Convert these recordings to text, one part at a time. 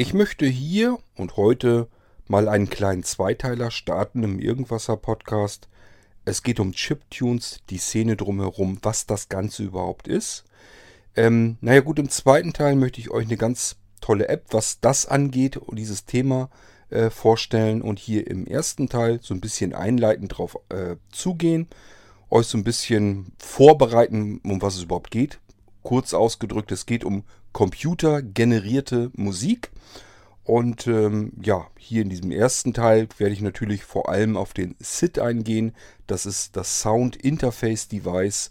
Ich möchte hier und heute mal einen kleinen Zweiteiler starten im Irgendwasser Podcast. Es geht um Chiptunes, die Szene drumherum, was das Ganze überhaupt ist. Ähm, naja gut, im zweiten Teil möchte ich euch eine ganz tolle App, was das angeht und dieses Thema äh, vorstellen und hier im ersten Teil so ein bisschen einleitend drauf äh, zugehen, euch so ein bisschen vorbereiten, um was es überhaupt geht. Kurz ausgedrückt, es geht um computergenerierte Musik. Und ähm, ja, hier in diesem ersten Teil werde ich natürlich vor allem auf den SID eingehen. Das ist das Sound Interface Device,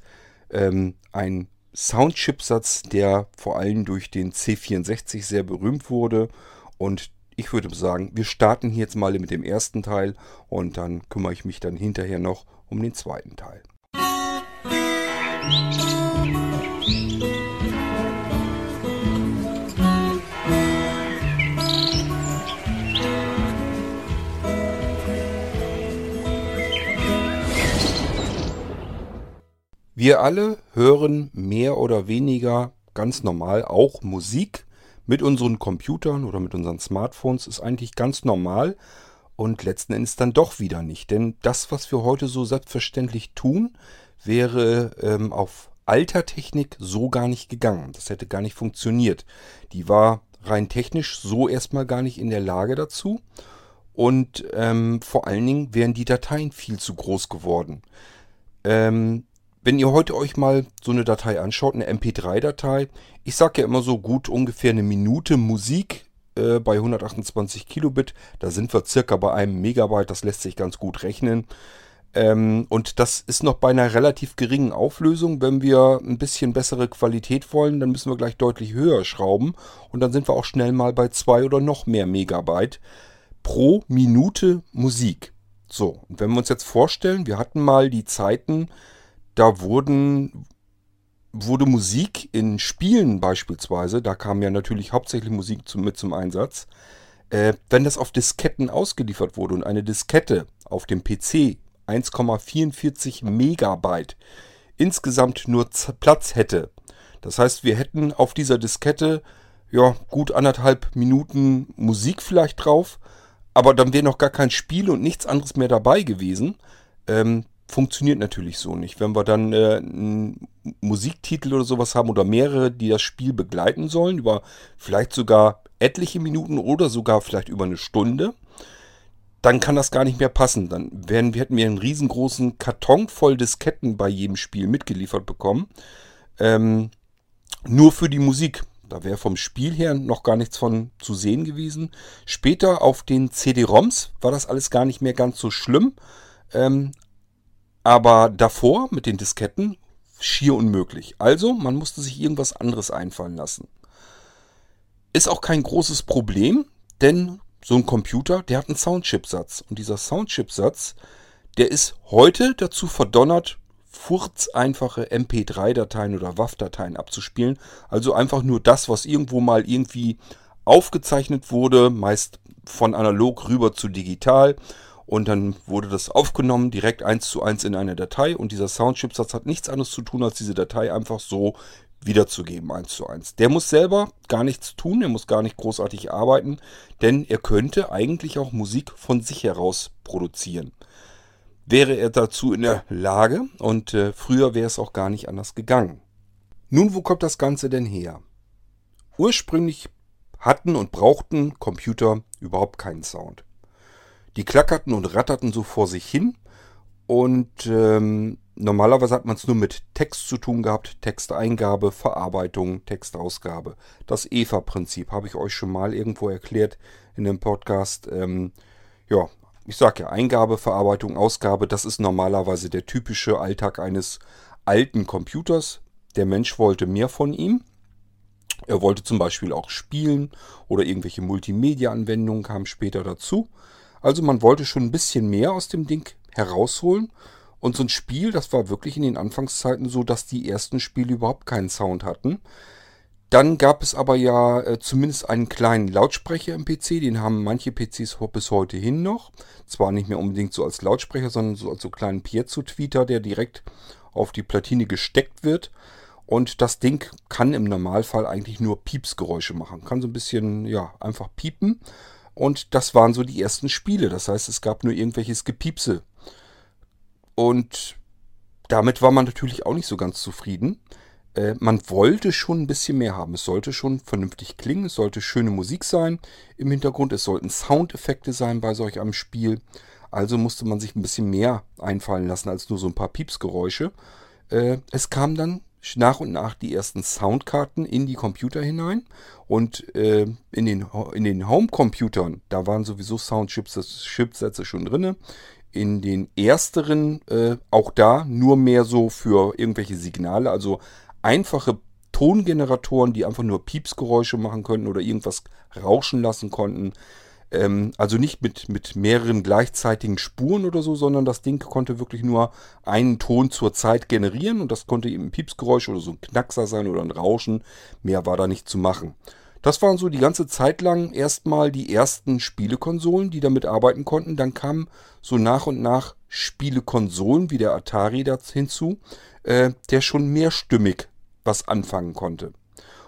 ähm, ein Soundchipsatz, der vor allem durch den C64 sehr berühmt wurde. Und ich würde sagen, wir starten hier jetzt mal mit dem ersten Teil und dann kümmere ich mich dann hinterher noch um den zweiten Teil. Musik Wir alle hören mehr oder weniger ganz normal auch Musik mit unseren Computern oder mit unseren Smartphones ist eigentlich ganz normal und letzten Endes dann doch wieder nicht. Denn das, was wir heute so selbstverständlich tun, wäre ähm, auf alter Technik so gar nicht gegangen. Das hätte gar nicht funktioniert. Die war rein technisch so erstmal gar nicht in der Lage dazu. Und ähm, vor allen Dingen wären die Dateien viel zu groß geworden. Ähm, wenn ihr heute euch mal so eine Datei anschaut, eine MP3-Datei, ich sage ja immer so gut ungefähr eine Minute Musik äh, bei 128 Kilobit, da sind wir circa bei einem Megabyte, das lässt sich ganz gut rechnen. Ähm, und das ist noch bei einer relativ geringen Auflösung. Wenn wir ein bisschen bessere Qualität wollen, dann müssen wir gleich deutlich höher schrauben. Und dann sind wir auch schnell mal bei zwei oder noch mehr Megabyte pro Minute Musik. So, und wenn wir uns jetzt vorstellen, wir hatten mal die Zeiten, da wurden, wurde Musik in Spielen beispielsweise, da kam ja natürlich hauptsächlich Musik zu, mit zum Einsatz, äh, wenn das auf Disketten ausgeliefert wurde und eine Diskette auf dem PC 1,44 Megabyte insgesamt nur Platz hätte. Das heißt, wir hätten auf dieser Diskette ja gut anderthalb Minuten Musik vielleicht drauf, aber dann wäre noch gar kein Spiel und nichts anderes mehr dabei gewesen. Ähm, funktioniert natürlich so nicht. Wenn wir dann äh, einen Musiktitel oder sowas haben oder mehrere, die das Spiel begleiten sollen, über vielleicht sogar etliche Minuten oder sogar vielleicht über eine Stunde, dann kann das gar nicht mehr passen. Dann werden, hätten wir einen riesengroßen Karton voll Disketten bei jedem Spiel mitgeliefert bekommen. Ähm, nur für die Musik. Da wäre vom Spiel her noch gar nichts von zu sehen gewesen. Später auf den CD-ROMs war das alles gar nicht mehr ganz so schlimm. Ähm, aber davor mit den Disketten schier unmöglich. Also man musste sich irgendwas anderes einfallen lassen. Ist auch kein großes Problem, denn so ein Computer, der hat einen Soundchipsatz. Und dieser Soundchipsatz, der ist heute dazu verdonnert, furzeinfache MP3-Dateien oder WAV-Dateien abzuspielen. Also einfach nur das, was irgendwo mal irgendwie aufgezeichnet wurde, meist von analog rüber zu digital und dann wurde das aufgenommen, direkt eins zu eins in eine Datei. Und dieser Soundchipsatz hat nichts anderes zu tun, als diese Datei einfach so wiederzugeben, eins zu eins. Der muss selber gar nichts tun, er muss gar nicht großartig arbeiten, denn er könnte eigentlich auch Musik von sich heraus produzieren. Wäre er dazu in der Lage und äh, früher wäre es auch gar nicht anders gegangen. Nun, wo kommt das Ganze denn her? Ursprünglich hatten und brauchten Computer überhaupt keinen Sound. Die klackerten und ratterten so vor sich hin. Und ähm, normalerweise hat man es nur mit Text zu tun gehabt. Texteingabe, Verarbeitung, Textausgabe. Das EVA-Prinzip habe ich euch schon mal irgendwo erklärt in dem Podcast. Ähm, ja, ich sage ja, Eingabe, Verarbeitung, Ausgabe, das ist normalerweise der typische Alltag eines alten Computers. Der Mensch wollte mehr von ihm. Er wollte zum Beispiel auch spielen oder irgendwelche Multimedia-Anwendungen kamen später dazu. Also man wollte schon ein bisschen mehr aus dem Ding herausholen. Und so ein Spiel, das war wirklich in den Anfangszeiten so, dass die ersten Spiele überhaupt keinen Sound hatten. Dann gab es aber ja äh, zumindest einen kleinen Lautsprecher im PC, den haben manche PCs bis heute hin noch. Zwar nicht mehr unbedingt so als Lautsprecher, sondern so als so kleinen Piezo-Tweeter, der direkt auf die Platine gesteckt wird. Und das Ding kann im Normalfall eigentlich nur Piepsgeräusche machen. Kann so ein bisschen, ja, einfach piepen. Und das waren so die ersten Spiele. Das heißt, es gab nur irgendwelches Gepiepse. Und damit war man natürlich auch nicht so ganz zufrieden. Äh, man wollte schon ein bisschen mehr haben. Es sollte schon vernünftig klingen. Es sollte schöne Musik sein im Hintergrund. Es sollten Soundeffekte sein bei solch einem Spiel. Also musste man sich ein bisschen mehr einfallen lassen als nur so ein paar Piepsgeräusche. Äh, es kam dann nach und nach die ersten Soundkarten in die Computer hinein. Und äh, in den, in den Home-Computern, da waren sowieso Sound-Chipsätze schon drin. In den ersteren, äh, auch da, nur mehr so für irgendwelche Signale, also einfache Tongeneratoren, die einfach nur Piepsgeräusche machen könnten oder irgendwas rauschen lassen konnten. Ähm, also nicht mit, mit mehreren gleichzeitigen Spuren oder so, sondern das Ding konnte wirklich nur einen Ton zur Zeit generieren und das konnte eben ein Piepsgeräusch oder so ein Knackser sein oder ein Rauschen. Mehr war da nicht zu machen. Das waren so die ganze Zeit lang erstmal die ersten Spielekonsolen, die damit arbeiten konnten. Dann kamen so nach und nach Spielekonsolen wie der Atari dazu hinzu, äh, der schon mehrstimmig was anfangen konnte.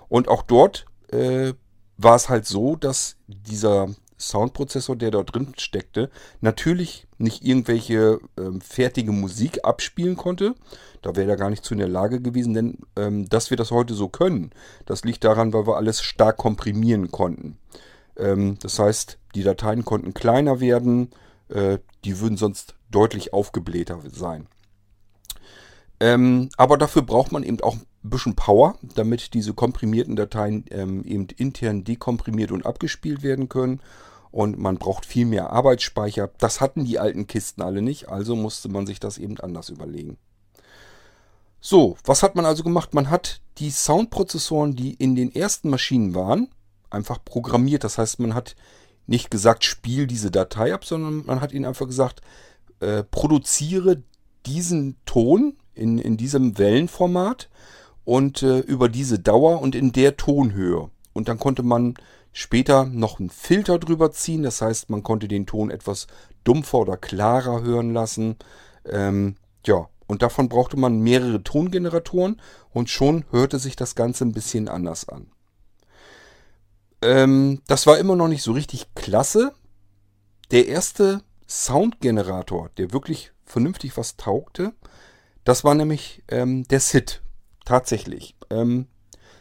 Und auch dort äh, war es halt so, dass dieser Soundprozessor, der dort drin steckte, natürlich nicht irgendwelche ähm, fertige Musik abspielen konnte. Da wäre er gar nicht zu in der Lage gewesen, denn ähm, dass wir das heute so können, das liegt daran, weil wir alles stark komprimieren konnten. Ähm, das heißt, die Dateien konnten kleiner werden, äh, die würden sonst deutlich aufgeblähter sein. Ähm, aber dafür braucht man eben auch ein bisschen Power, damit diese komprimierten Dateien ähm, eben intern dekomprimiert und abgespielt werden können und man braucht viel mehr Arbeitsspeicher. Das hatten die alten Kisten alle nicht, also musste man sich das eben anders überlegen. So, was hat man also gemacht? Man hat die Soundprozessoren, die in den ersten Maschinen waren, einfach programmiert. Das heißt, man hat nicht gesagt, spiel diese Datei ab, sondern man hat ihnen einfach gesagt, äh, produziere diesen Ton in, in diesem Wellenformat und äh, über diese Dauer und in der Tonhöhe. Und dann konnte man Später noch einen Filter drüber ziehen, das heißt, man konnte den Ton etwas dumpfer oder klarer hören lassen. Ähm, ja, und davon brauchte man mehrere Tongeneratoren und schon hörte sich das Ganze ein bisschen anders an. Ähm, das war immer noch nicht so richtig klasse. Der erste Soundgenerator, der wirklich vernünftig was taugte, das war nämlich ähm, der SID. Tatsächlich. Ähm,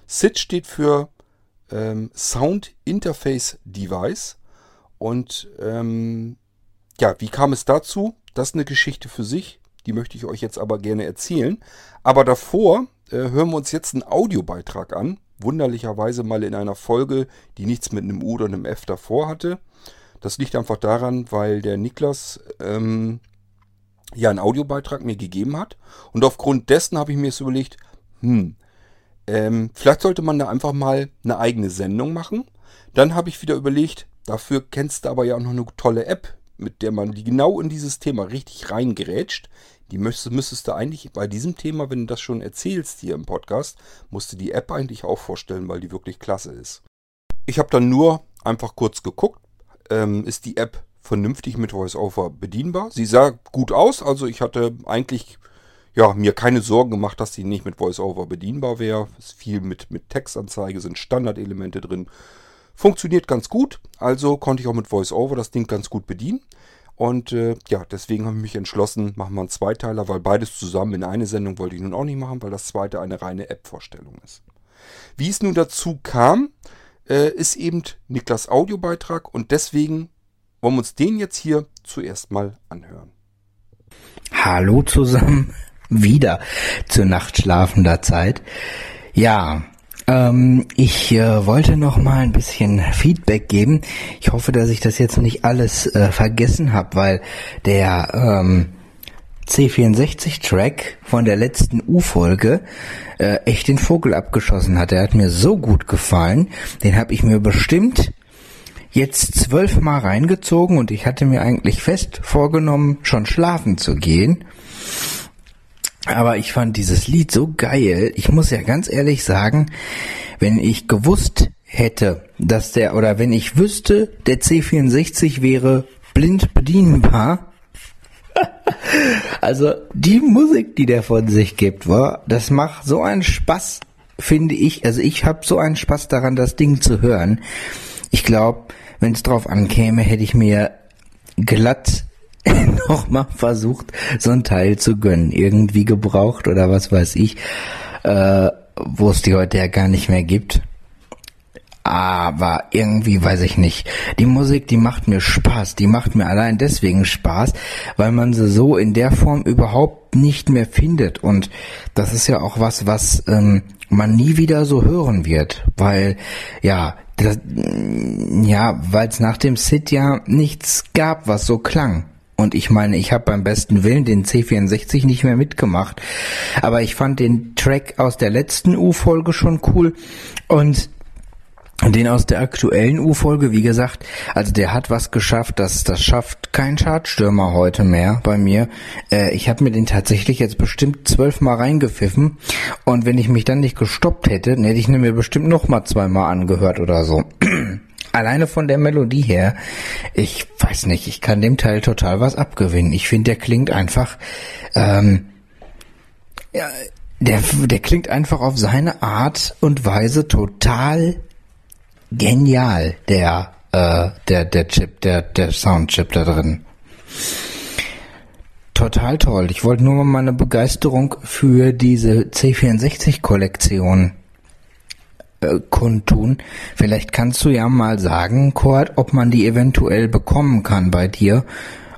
SID steht für ähm, Sound Interface Device. Und ähm, ja, wie kam es dazu? Das ist eine Geschichte für sich. Die möchte ich euch jetzt aber gerne erzählen. Aber davor äh, hören wir uns jetzt einen Audiobeitrag an. Wunderlicherweise mal in einer Folge, die nichts mit einem U oder einem F davor hatte. Das liegt einfach daran, weil der Niklas ähm, ja einen Audiobeitrag mir gegeben hat. Und aufgrund dessen habe ich mir jetzt überlegt, hm, ähm, vielleicht sollte man da einfach mal eine eigene Sendung machen. Dann habe ich wieder überlegt, dafür kennst du aber ja auch noch eine tolle App, mit der man die genau in dieses Thema richtig reingerätscht. Die müsstest, müsstest du eigentlich bei diesem Thema, wenn du das schon erzählst hier im Podcast, musst du die App eigentlich auch vorstellen, weil die wirklich klasse ist. Ich habe dann nur einfach kurz geguckt, ähm, ist die App vernünftig mit VoiceOver bedienbar. Sie sah gut aus, also ich hatte eigentlich ja, mir keine Sorgen gemacht, dass die nicht mit VoiceOver bedienbar wäre. Es viel mit, mit Textanzeige, sind Standardelemente drin. Funktioniert ganz gut, also konnte ich auch mit VoiceOver das Ding ganz gut bedienen. Und äh, ja, deswegen habe ich mich entschlossen, machen wir einen Zweiteiler, weil beides zusammen in eine Sendung wollte ich nun auch nicht machen, weil das zweite eine reine App-Vorstellung ist. Wie es nun dazu kam, äh, ist eben Niklas Audiobeitrag und deswegen wollen wir uns den jetzt hier zuerst mal anhören. Hallo zusammen wieder zur nachtschlafender Zeit. Ja, ähm, ich äh, wollte noch mal ein bisschen Feedback geben. Ich hoffe, dass ich das jetzt nicht alles äh, vergessen habe, weil der ähm, C64-Track von der letzten U-Folge äh, echt den Vogel abgeschossen hat. Der hat mir so gut gefallen. Den habe ich mir bestimmt jetzt zwölfmal reingezogen und ich hatte mir eigentlich fest vorgenommen, schon schlafen zu gehen. Aber ich fand dieses Lied so geil. Ich muss ja ganz ehrlich sagen, wenn ich gewusst hätte, dass der, oder wenn ich wüsste, der C64 wäre blind bedienbar, Also die Musik, die der von sich gibt, war, das macht so einen Spaß, finde ich. Also ich habe so einen Spaß daran, das Ding zu hören. Ich glaube, wenn es drauf ankäme, hätte ich mir glatt nochmal versucht, so ein Teil zu gönnen. Irgendwie gebraucht oder was weiß ich, äh, wo es die heute ja gar nicht mehr gibt. Aber irgendwie weiß ich nicht. Die Musik, die macht mir Spaß. Die macht mir allein deswegen Spaß, weil man sie so in der Form überhaupt nicht mehr findet. Und das ist ja auch was, was ähm, man nie wieder so hören wird. Weil, ja, das, ja, weil es nach dem Sid ja nichts gab, was so klang. Und ich meine, ich habe beim besten Willen den C64 nicht mehr mitgemacht. Aber ich fand den Track aus der letzten U-Folge schon cool. Und den aus der aktuellen U-Folge, wie gesagt, also der hat was geschafft, das, das schafft kein Chartstürmer heute mehr bei mir. Äh, ich habe mir den tatsächlich jetzt bestimmt zwölfmal reingepfiffen und wenn ich mich dann nicht gestoppt hätte, dann hätte ich ihn mir bestimmt noch mal zweimal angehört oder so. Alleine von der Melodie her, ich weiß nicht, ich kann dem Teil total was abgewinnen. Ich finde, der klingt einfach, ähm, ja, der, der klingt einfach auf seine Art und Weise total genial, der, äh, der, der Chip, der, der Soundchip da drin. Total toll. Ich wollte nur mal meine Begeisterung für diese C64-Kollektion äh, kundtun. Vielleicht kannst du ja mal sagen, Kurt, ob man die eventuell bekommen kann bei dir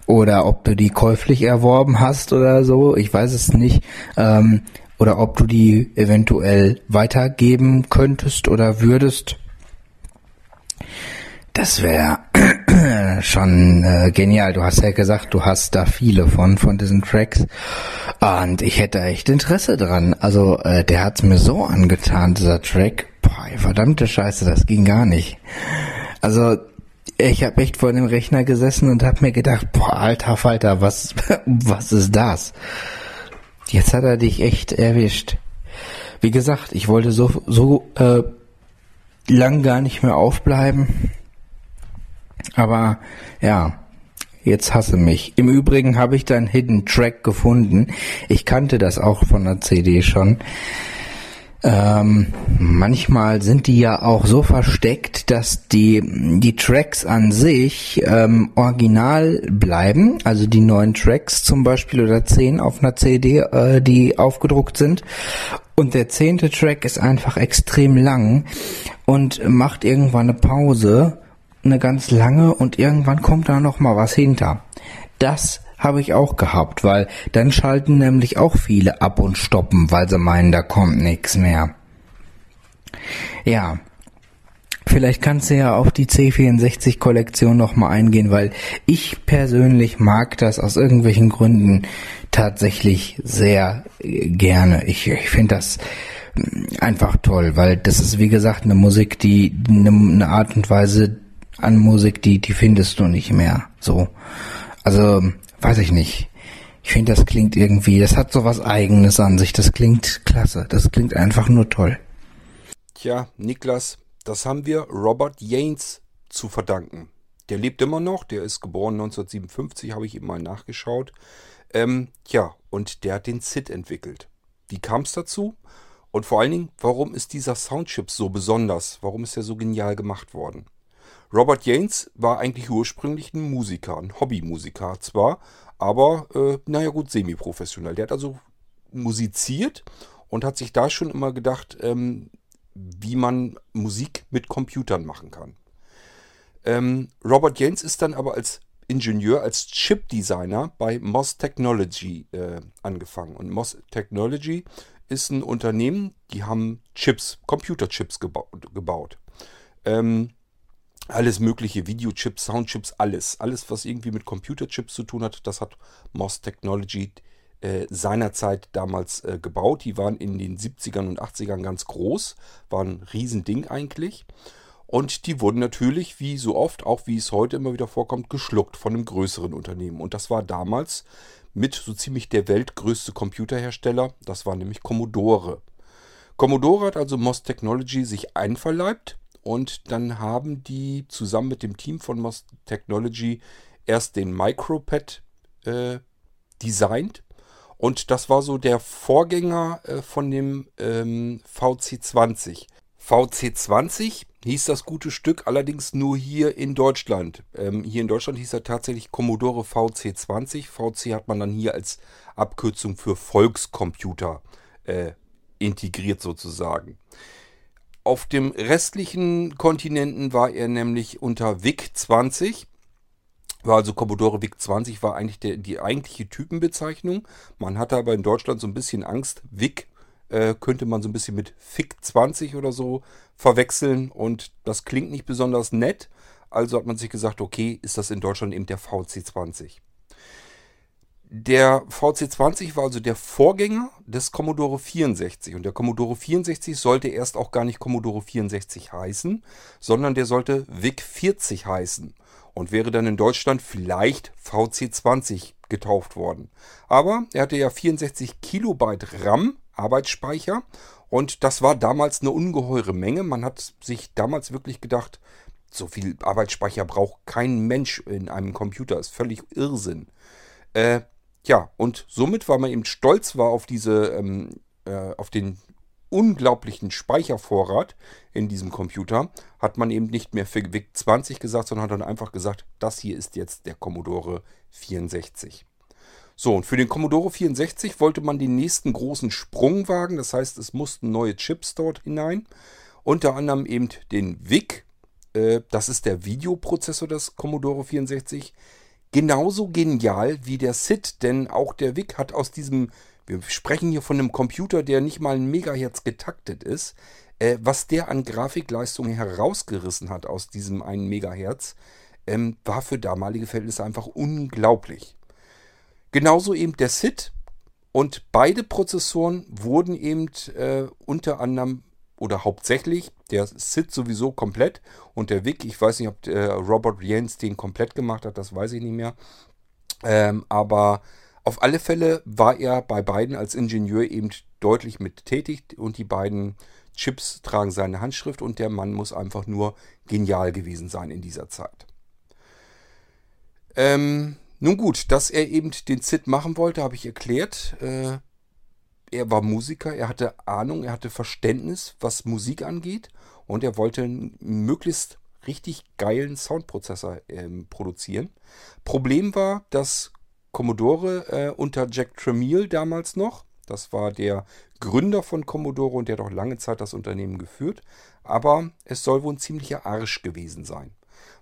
oder ob du die käuflich erworben hast oder so. Ich weiß es nicht. Ähm, oder ob du die eventuell weitergeben könntest oder würdest. Das wäre schon äh, genial. Du hast ja gesagt, du hast da viele von, von diesen Tracks. Und ich hätte echt Interesse dran. Also, äh, der hat's mir so angetan, dieser Track. Boah, verdammte Scheiße, das ging gar nicht. Also, ich habe echt vor dem Rechner gesessen und habe mir gedacht, boah, alter Falter, was, was ist das? Jetzt hat er dich echt erwischt. Wie gesagt, ich wollte so, so äh, lang gar nicht mehr aufbleiben. Aber ja, jetzt hasse mich. Im Übrigen habe ich deinen Hidden Track gefunden. Ich kannte das auch von der CD schon. Ähm, manchmal sind die ja auch so versteckt, dass die, die Tracks an sich ähm, original bleiben, also die neuen Tracks zum Beispiel oder zehn auf einer CD, äh, die aufgedruckt sind. Und der zehnte Track ist einfach extrem lang und macht irgendwann eine Pause eine ganz lange und irgendwann kommt da noch mal was hinter. Das habe ich auch gehabt, weil dann schalten nämlich auch viele ab und stoppen, weil sie meinen, da kommt nichts mehr. Ja, Vielleicht kannst du ja auf die C64-Kollektion nochmal eingehen, weil ich persönlich mag das aus irgendwelchen Gründen tatsächlich sehr äh, gerne. Ich, ich finde das einfach toll, weil das ist wie gesagt eine Musik, die eine, eine Art und Weise, an Musik, die, die findest du nicht mehr. So. Also, weiß ich nicht. Ich finde, das klingt irgendwie, das hat so was Eigenes an sich. Das klingt klasse. Das klingt einfach nur toll. Tja, Niklas, das haben wir Robert Yanes zu verdanken. Der lebt immer noch, der ist geboren 1957, habe ich eben mal nachgeschaut. Ähm, ja, und der hat den SID entwickelt. Wie kam es dazu? Und vor allen Dingen, warum ist dieser Soundchip so besonders? Warum ist er so genial gemacht worden? Robert Yanes war eigentlich ursprünglich ein Musiker, ein Hobbymusiker zwar, aber äh, naja gut, semi-professionell. Der hat also musiziert und hat sich da schon immer gedacht, ähm, wie man Musik mit Computern machen kann. Ähm, Robert Yanes ist dann aber als Ingenieur, als Chip-Designer bei Moss Technology äh, angefangen. Und Moss Technology ist ein Unternehmen, die haben Chips, Computerchips geba gebaut. Ähm, alles mögliche, Videochips, Soundchips, alles. Alles, was irgendwie mit Computerchips zu tun hat, das hat MOS Technology äh, seinerzeit damals äh, gebaut. Die waren in den 70ern und 80ern ganz groß, waren ein Riesending eigentlich. Und die wurden natürlich, wie so oft, auch wie es heute immer wieder vorkommt, geschluckt von einem größeren Unternehmen. Und das war damals mit so ziemlich der weltgrößte Computerhersteller. Das war nämlich Commodore. Commodore hat also MOS Technology sich einverleibt und dann haben die zusammen mit dem Team von MOS Technology erst den Micropad äh, designt. Und das war so der Vorgänger äh, von dem ähm, VC20. VC20 hieß das gute Stück allerdings nur hier in Deutschland. Ähm, hier in Deutschland hieß er tatsächlich Commodore VC20. VC hat man dann hier als Abkürzung für Volkscomputer äh, integriert sozusagen. Auf dem restlichen Kontinenten war er nämlich unter VIC 20. War also Commodore VIC 20 war eigentlich der, die eigentliche Typenbezeichnung. Man hatte aber in Deutschland so ein bisschen Angst. VIC äh, könnte man so ein bisschen mit FIC 20 oder so verwechseln und das klingt nicht besonders nett. Also hat man sich gesagt, okay, ist das in Deutschland eben der VC 20. Der VC20 war also der Vorgänger des Commodore 64 und der Commodore 64 sollte erst auch gar nicht Commodore 64 heißen, sondern der sollte VIC 40 heißen und wäre dann in Deutschland vielleicht VC20 getauft worden. Aber er hatte ja 64 Kilobyte RAM Arbeitsspeicher und das war damals eine ungeheure Menge. Man hat sich damals wirklich gedacht, so viel Arbeitsspeicher braucht kein Mensch in einem Computer, ist völlig Irrsinn. Äh, ja, und somit, weil man eben stolz war auf diese, ähm, äh, auf den unglaublichen Speichervorrat in diesem Computer, hat man eben nicht mehr für VIC 20 gesagt, sondern hat dann einfach gesagt, das hier ist jetzt der Commodore 64. So, und für den Commodore 64 wollte man den nächsten großen Sprung wagen. Das heißt, es mussten neue Chips dort hinein. Unter anderem eben den VIC. Äh, das ist der Videoprozessor des Commodore 64 genauso genial wie der SID, denn auch der VIC hat aus diesem, wir sprechen hier von einem Computer, der nicht mal ein Megahertz getaktet ist, äh, was der an Grafikleistung herausgerissen hat aus diesem 1 Megahertz, ähm, war für damalige Verhältnisse einfach unglaublich. Genauso eben der SID und beide Prozessoren wurden eben äh, unter anderem oder hauptsächlich, der SID sowieso komplett und der VIC, ich weiß nicht, ob äh, Robert Jens den komplett gemacht hat, das weiß ich nicht mehr. Ähm, aber auf alle Fälle war er bei beiden als Ingenieur eben deutlich mit tätig und die beiden Chips tragen seine Handschrift und der Mann muss einfach nur genial gewesen sein in dieser Zeit. Ähm, nun gut, dass er eben den SID machen wollte, habe ich erklärt. Äh, er war Musiker, er hatte Ahnung, er hatte Verständnis, was Musik angeht und er wollte einen möglichst richtig geilen Soundprozessor ähm, produzieren. Problem war, dass Commodore äh, unter Jack Tramiel damals noch, das war der Gründer von Commodore und der hat auch lange Zeit das Unternehmen geführt, aber es soll wohl ein ziemlicher Arsch gewesen sein.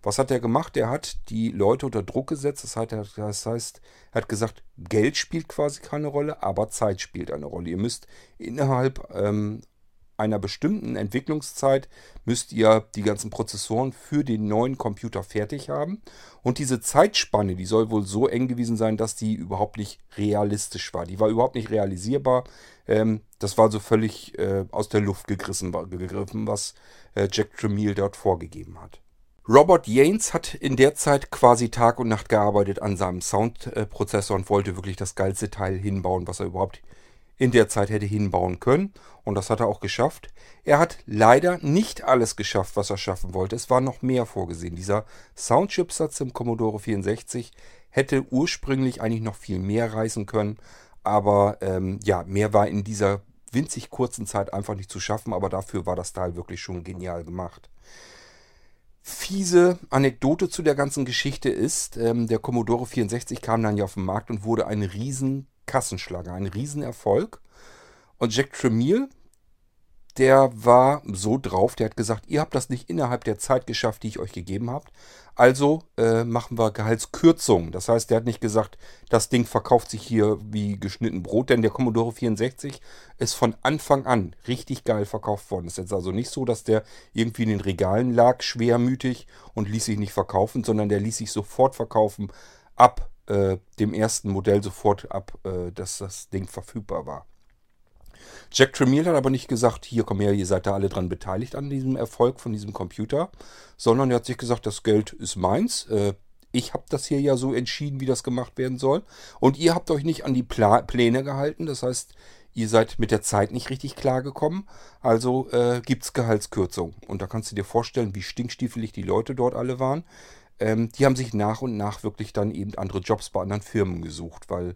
Was hat er gemacht? Er hat die Leute unter Druck gesetzt. Das heißt, das heißt, er hat gesagt, Geld spielt quasi keine Rolle, aber Zeit spielt eine Rolle. Ihr müsst innerhalb ähm, einer bestimmten Entwicklungszeit müsst ihr die ganzen Prozessoren für den neuen Computer fertig haben. Und diese Zeitspanne, die soll wohl so eng gewesen sein, dass die überhaupt nicht realistisch war. Die war überhaupt nicht realisierbar. Ähm, das war so völlig äh, aus der Luft gegriffen, was äh, Jack Tramiel dort vorgegeben hat. Robert Yanes hat in der Zeit quasi Tag und Nacht gearbeitet an seinem Soundprozessor und wollte wirklich das geilste Teil hinbauen, was er überhaupt in der Zeit hätte hinbauen können. Und das hat er auch geschafft. Er hat leider nicht alles geschafft, was er schaffen wollte. Es war noch mehr vorgesehen. Dieser Soundchipsatz im Commodore 64 hätte ursprünglich eigentlich noch viel mehr reißen können. Aber ähm, ja, mehr war in dieser winzig kurzen Zeit einfach nicht zu schaffen. Aber dafür war das Teil wirklich schon genial gemacht fiese Anekdote zu der ganzen Geschichte ist, ähm, der Commodore 64 kam dann ja auf den Markt und wurde ein riesen Kassenschlager, ein Riesenerfolg. Und Jack Tremier, der war so drauf, der hat gesagt, ihr habt das nicht innerhalb der Zeit geschafft, die ich euch gegeben habt. Also äh, machen wir Gehaltskürzungen. Das heißt, der hat nicht gesagt, das Ding verkauft sich hier wie geschnitten Brot, denn der Commodore 64 ist von Anfang an richtig geil verkauft worden. Es ist jetzt also nicht so, dass der irgendwie in den Regalen lag, schwermütig und ließ sich nicht verkaufen, sondern der ließ sich sofort verkaufen ab äh, dem ersten Modell, sofort ab, äh, dass das Ding verfügbar war. Jack Tramiel hat aber nicht gesagt, hier komm her, ihr seid da alle dran beteiligt an diesem Erfolg von diesem Computer, sondern er hat sich gesagt, das Geld ist meins. Äh, ich habe das hier ja so entschieden, wie das gemacht werden soll. Und ihr habt euch nicht an die Pla Pläne gehalten. Das heißt, ihr seid mit der Zeit nicht richtig klargekommen. Also äh, gibt es Gehaltskürzung. Und da kannst du dir vorstellen, wie stinkstiefelig die Leute dort alle waren. Ähm, die haben sich nach und nach wirklich dann eben andere Jobs bei anderen Firmen gesucht, weil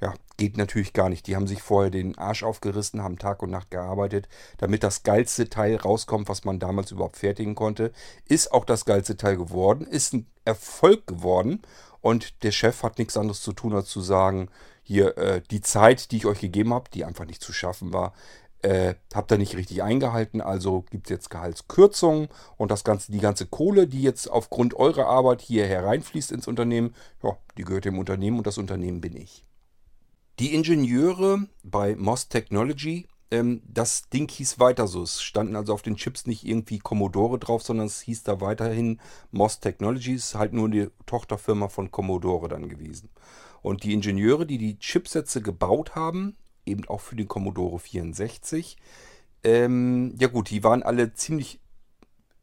Ja, geht natürlich gar nicht. Die haben sich vorher den Arsch aufgerissen, haben Tag und Nacht gearbeitet, damit das geilste Teil rauskommt, was man damals überhaupt fertigen konnte. Ist auch das geilste Teil geworden, ist ein Erfolg geworden und der Chef hat nichts anderes zu tun, als zu sagen, hier, äh, die Zeit, die ich euch gegeben habe, die einfach nicht zu schaffen war, äh, habt ihr nicht richtig eingehalten, also gibt es jetzt Gehaltskürzungen und das ganze, die ganze Kohle, die jetzt aufgrund eurer Arbeit hier hereinfließt ins Unternehmen, ja, die gehört dem Unternehmen und das Unternehmen bin ich. Die Ingenieure bei Moss Technology, ähm, das Ding hieß weiter so. Es standen also auf den Chips nicht irgendwie Commodore drauf, sondern es hieß da weiterhin Moss Technologies, halt nur die Tochterfirma von Commodore dann gewesen. Und die Ingenieure, die die Chipsätze gebaut haben, eben auch für den Commodore 64, ähm, ja gut, die waren alle ziemlich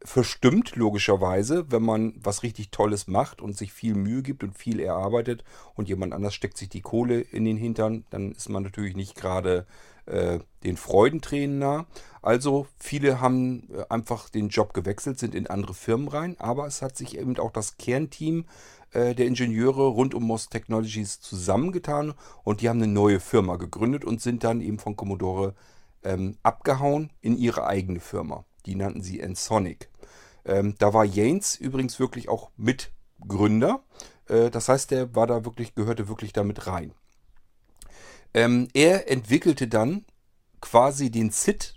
verstimmt, logischerweise, wenn man was richtig Tolles macht und sich viel Mühe gibt und viel erarbeitet und jemand anders steckt sich die Kohle in den Hintern, dann ist man natürlich nicht gerade äh, den Freudentränen nah. Also viele haben äh, einfach den Job gewechselt, sind in andere Firmen rein, aber es hat sich eben auch das Kernteam äh, der Ingenieure rund um MOS Technologies zusammengetan und die haben eine neue Firma gegründet und sind dann eben von Commodore ähm, abgehauen in ihre eigene Firma. Die nannten sie Ensonic. Ähm, da war Janes übrigens wirklich auch Mitgründer. Äh, das heißt, der war da wirklich, gehörte wirklich damit rein. Ähm, er entwickelte dann quasi den SID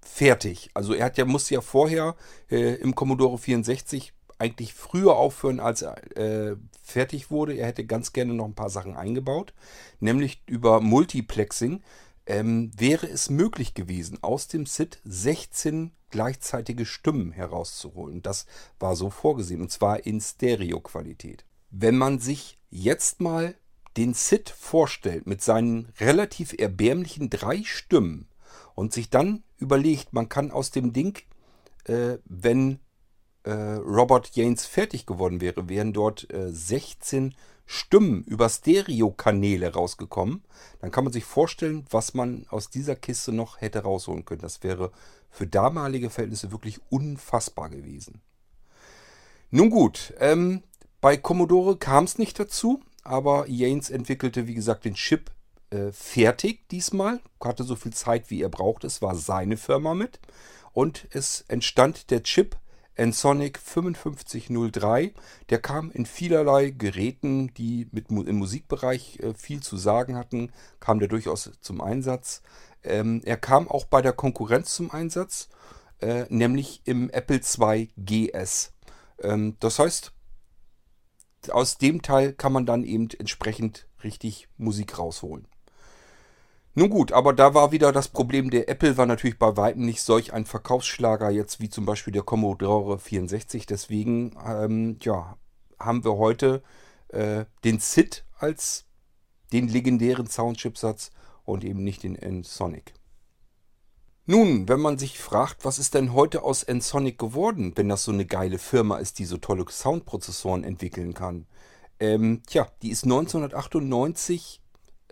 fertig. Also er hat ja, musste ja vorher äh, im Commodore 64 eigentlich früher aufhören, als er äh, fertig wurde. Er hätte ganz gerne noch ein paar Sachen eingebaut, nämlich über Multiplexing. Ähm, wäre es möglich gewesen, aus dem SID 16 gleichzeitige Stimmen herauszuholen. Das war so vorgesehen und zwar in Stereo-Qualität. Wenn man sich jetzt mal den Sid vorstellt mit seinen relativ erbärmlichen drei Stimmen und sich dann überlegt, man kann aus dem Ding, äh, wenn äh, Robert Janes fertig geworden wäre, wären dort äh, 16 Stimmen über Stereokanäle rausgekommen, dann kann man sich vorstellen, was man aus dieser Kiste noch hätte rausholen können. Das wäre für damalige Verhältnisse wirklich unfassbar gewesen. Nun gut, ähm, bei Commodore kam es nicht dazu, aber Janes entwickelte, wie gesagt, den Chip äh, fertig diesmal, hatte so viel Zeit, wie er brauchte. Es war seine Firma mit und es entstand der Chip Ensonic 5503. Der kam in vielerlei Geräten, die mit, im Musikbereich äh, viel zu sagen hatten, kam der durchaus zum Einsatz. Ähm, er kam auch bei der Konkurrenz zum Einsatz, äh, nämlich im Apple II GS. Ähm, das heißt, aus dem Teil kann man dann eben entsprechend richtig Musik rausholen. Nun gut, aber da war wieder das Problem, der Apple war natürlich bei weitem nicht solch ein Verkaufsschlager jetzt wie zum Beispiel der Commodore 64. Deswegen ähm, ja, haben wir heute äh, den SID als den legendären Soundchipsatz und eben nicht den N-Sonic. Nun, wenn man sich fragt, was ist denn heute aus N-Sonic geworden, wenn das so eine geile Firma ist, die so tolle Soundprozessoren entwickeln kann? Ähm, tja, die ist 1998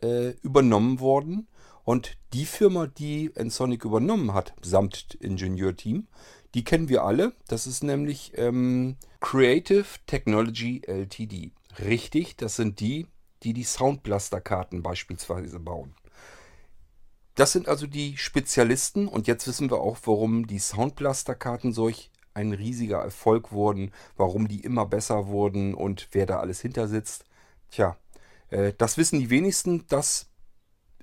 äh, übernommen worden und die Firma, die Ensonic übernommen hat, samt Ingenieurteam, die kennen wir alle. Das ist nämlich ähm, Creative Technology Ltd. Richtig, das sind die, die die Soundblaster-Karten beispielsweise bauen. Das sind also die Spezialisten und jetzt wissen wir auch, warum die Soundblaster-Karten solch ein riesiger Erfolg wurden, warum die immer besser wurden und wer da alles hinter sitzt. Tja, äh, das wissen die wenigsten, dass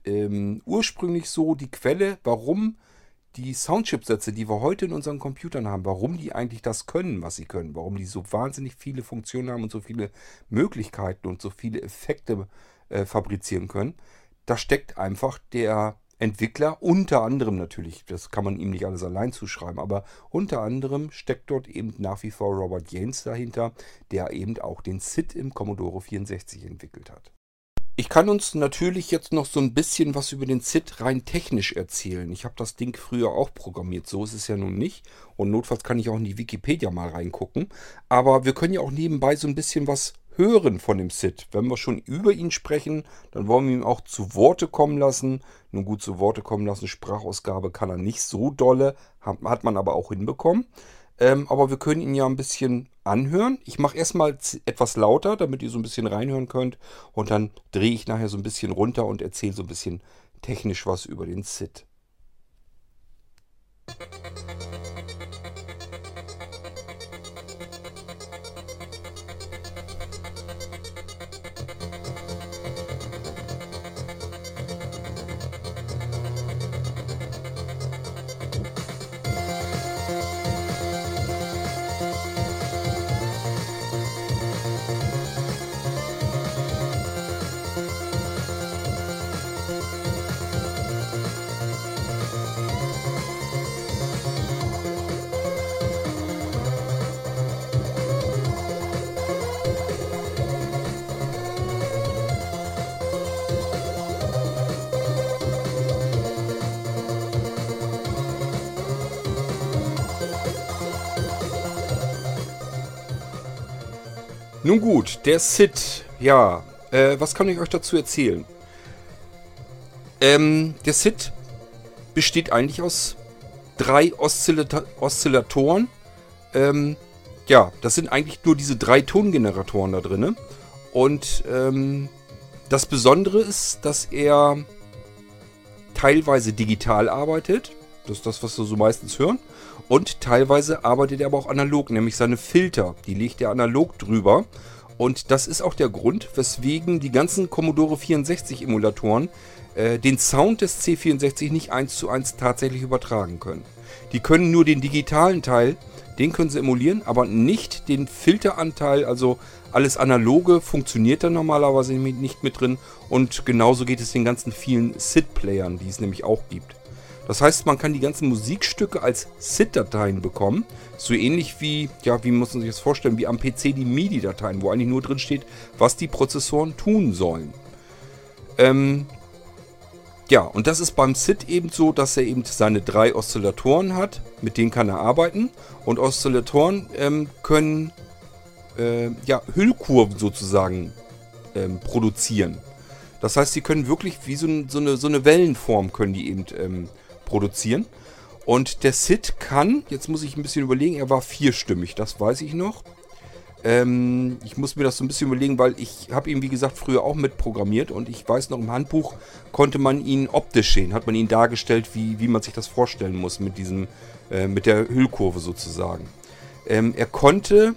ähm, ursprünglich so die Quelle, warum die Soundchipsätze, die wir heute in unseren Computern haben, warum die eigentlich das können, was sie können, warum die so wahnsinnig viele Funktionen haben und so viele Möglichkeiten und so viele Effekte äh, fabrizieren können, da steckt einfach der Entwickler, unter anderem natürlich, das kann man ihm nicht alles allein zuschreiben, aber unter anderem steckt dort eben nach wie vor Robert James dahinter, der eben auch den SID im Commodore 64 entwickelt hat. Ich kann uns natürlich jetzt noch so ein bisschen was über den SID rein technisch erzählen. Ich habe das Ding früher auch programmiert, so ist es ja nun nicht. Und notfalls kann ich auch in die Wikipedia mal reingucken. Aber wir können ja auch nebenbei so ein bisschen was hören von dem Sid. Wenn wir schon über ihn sprechen, dann wollen wir ihn auch zu Worte kommen lassen. Nun gut, zu Worte kommen lassen, Sprachausgabe kann er nicht so dolle, hat, man aber auch hinbekommen. Ähm, aber wir können ihn ja ein bisschen anhören. Ich mache erstmal etwas lauter, damit ihr so ein bisschen reinhören könnt. Und dann drehe ich nachher so ein bisschen runter und erzähle so ein bisschen technisch was über den SID. Nun gut, der Sid. Ja, äh, was kann ich euch dazu erzählen? Ähm, der Sid besteht eigentlich aus drei Oszillata Oszillatoren. Ähm, ja, das sind eigentlich nur diese drei Tongeneratoren da drin. Und ähm, das Besondere ist, dass er teilweise digital arbeitet. Das ist das, was wir so meistens hören. Und teilweise arbeitet er aber auch analog, nämlich seine Filter. Die legt er analog drüber. Und das ist auch der Grund, weswegen die ganzen Commodore 64 Emulatoren äh, den Sound des C64 nicht eins zu eins tatsächlich übertragen können. Die können nur den digitalen Teil, den können sie emulieren, aber nicht den Filteranteil, also alles analoge funktioniert da normalerweise nicht mit drin. Und genauso geht es den ganzen vielen SID-Playern, die es nämlich auch gibt. Das heißt, man kann die ganzen Musikstücke als SID-Dateien bekommen. So ähnlich wie, ja, wie muss man sich das vorstellen, wie am PC die MIDI-Dateien, wo eigentlich nur drin steht, was die Prozessoren tun sollen. Ähm, ja, und das ist beim SID eben so, dass er eben seine drei Oszillatoren hat, mit denen kann er arbeiten. Und Oszillatoren ähm, können äh, ja, Hüllkurven sozusagen ähm, produzieren. Das heißt, sie können wirklich wie so, so, eine, so eine Wellenform können die eben ähm, produzieren. Und der Sid kann, jetzt muss ich ein bisschen überlegen, er war vierstimmig, das weiß ich noch. Ähm, ich muss mir das so ein bisschen überlegen, weil ich habe ihn, wie gesagt, früher auch mitprogrammiert und ich weiß noch, im Handbuch konnte man ihn optisch sehen, hat man ihn dargestellt, wie, wie man sich das vorstellen muss mit diesem, äh, mit der Hüllkurve sozusagen. Ähm, er konnte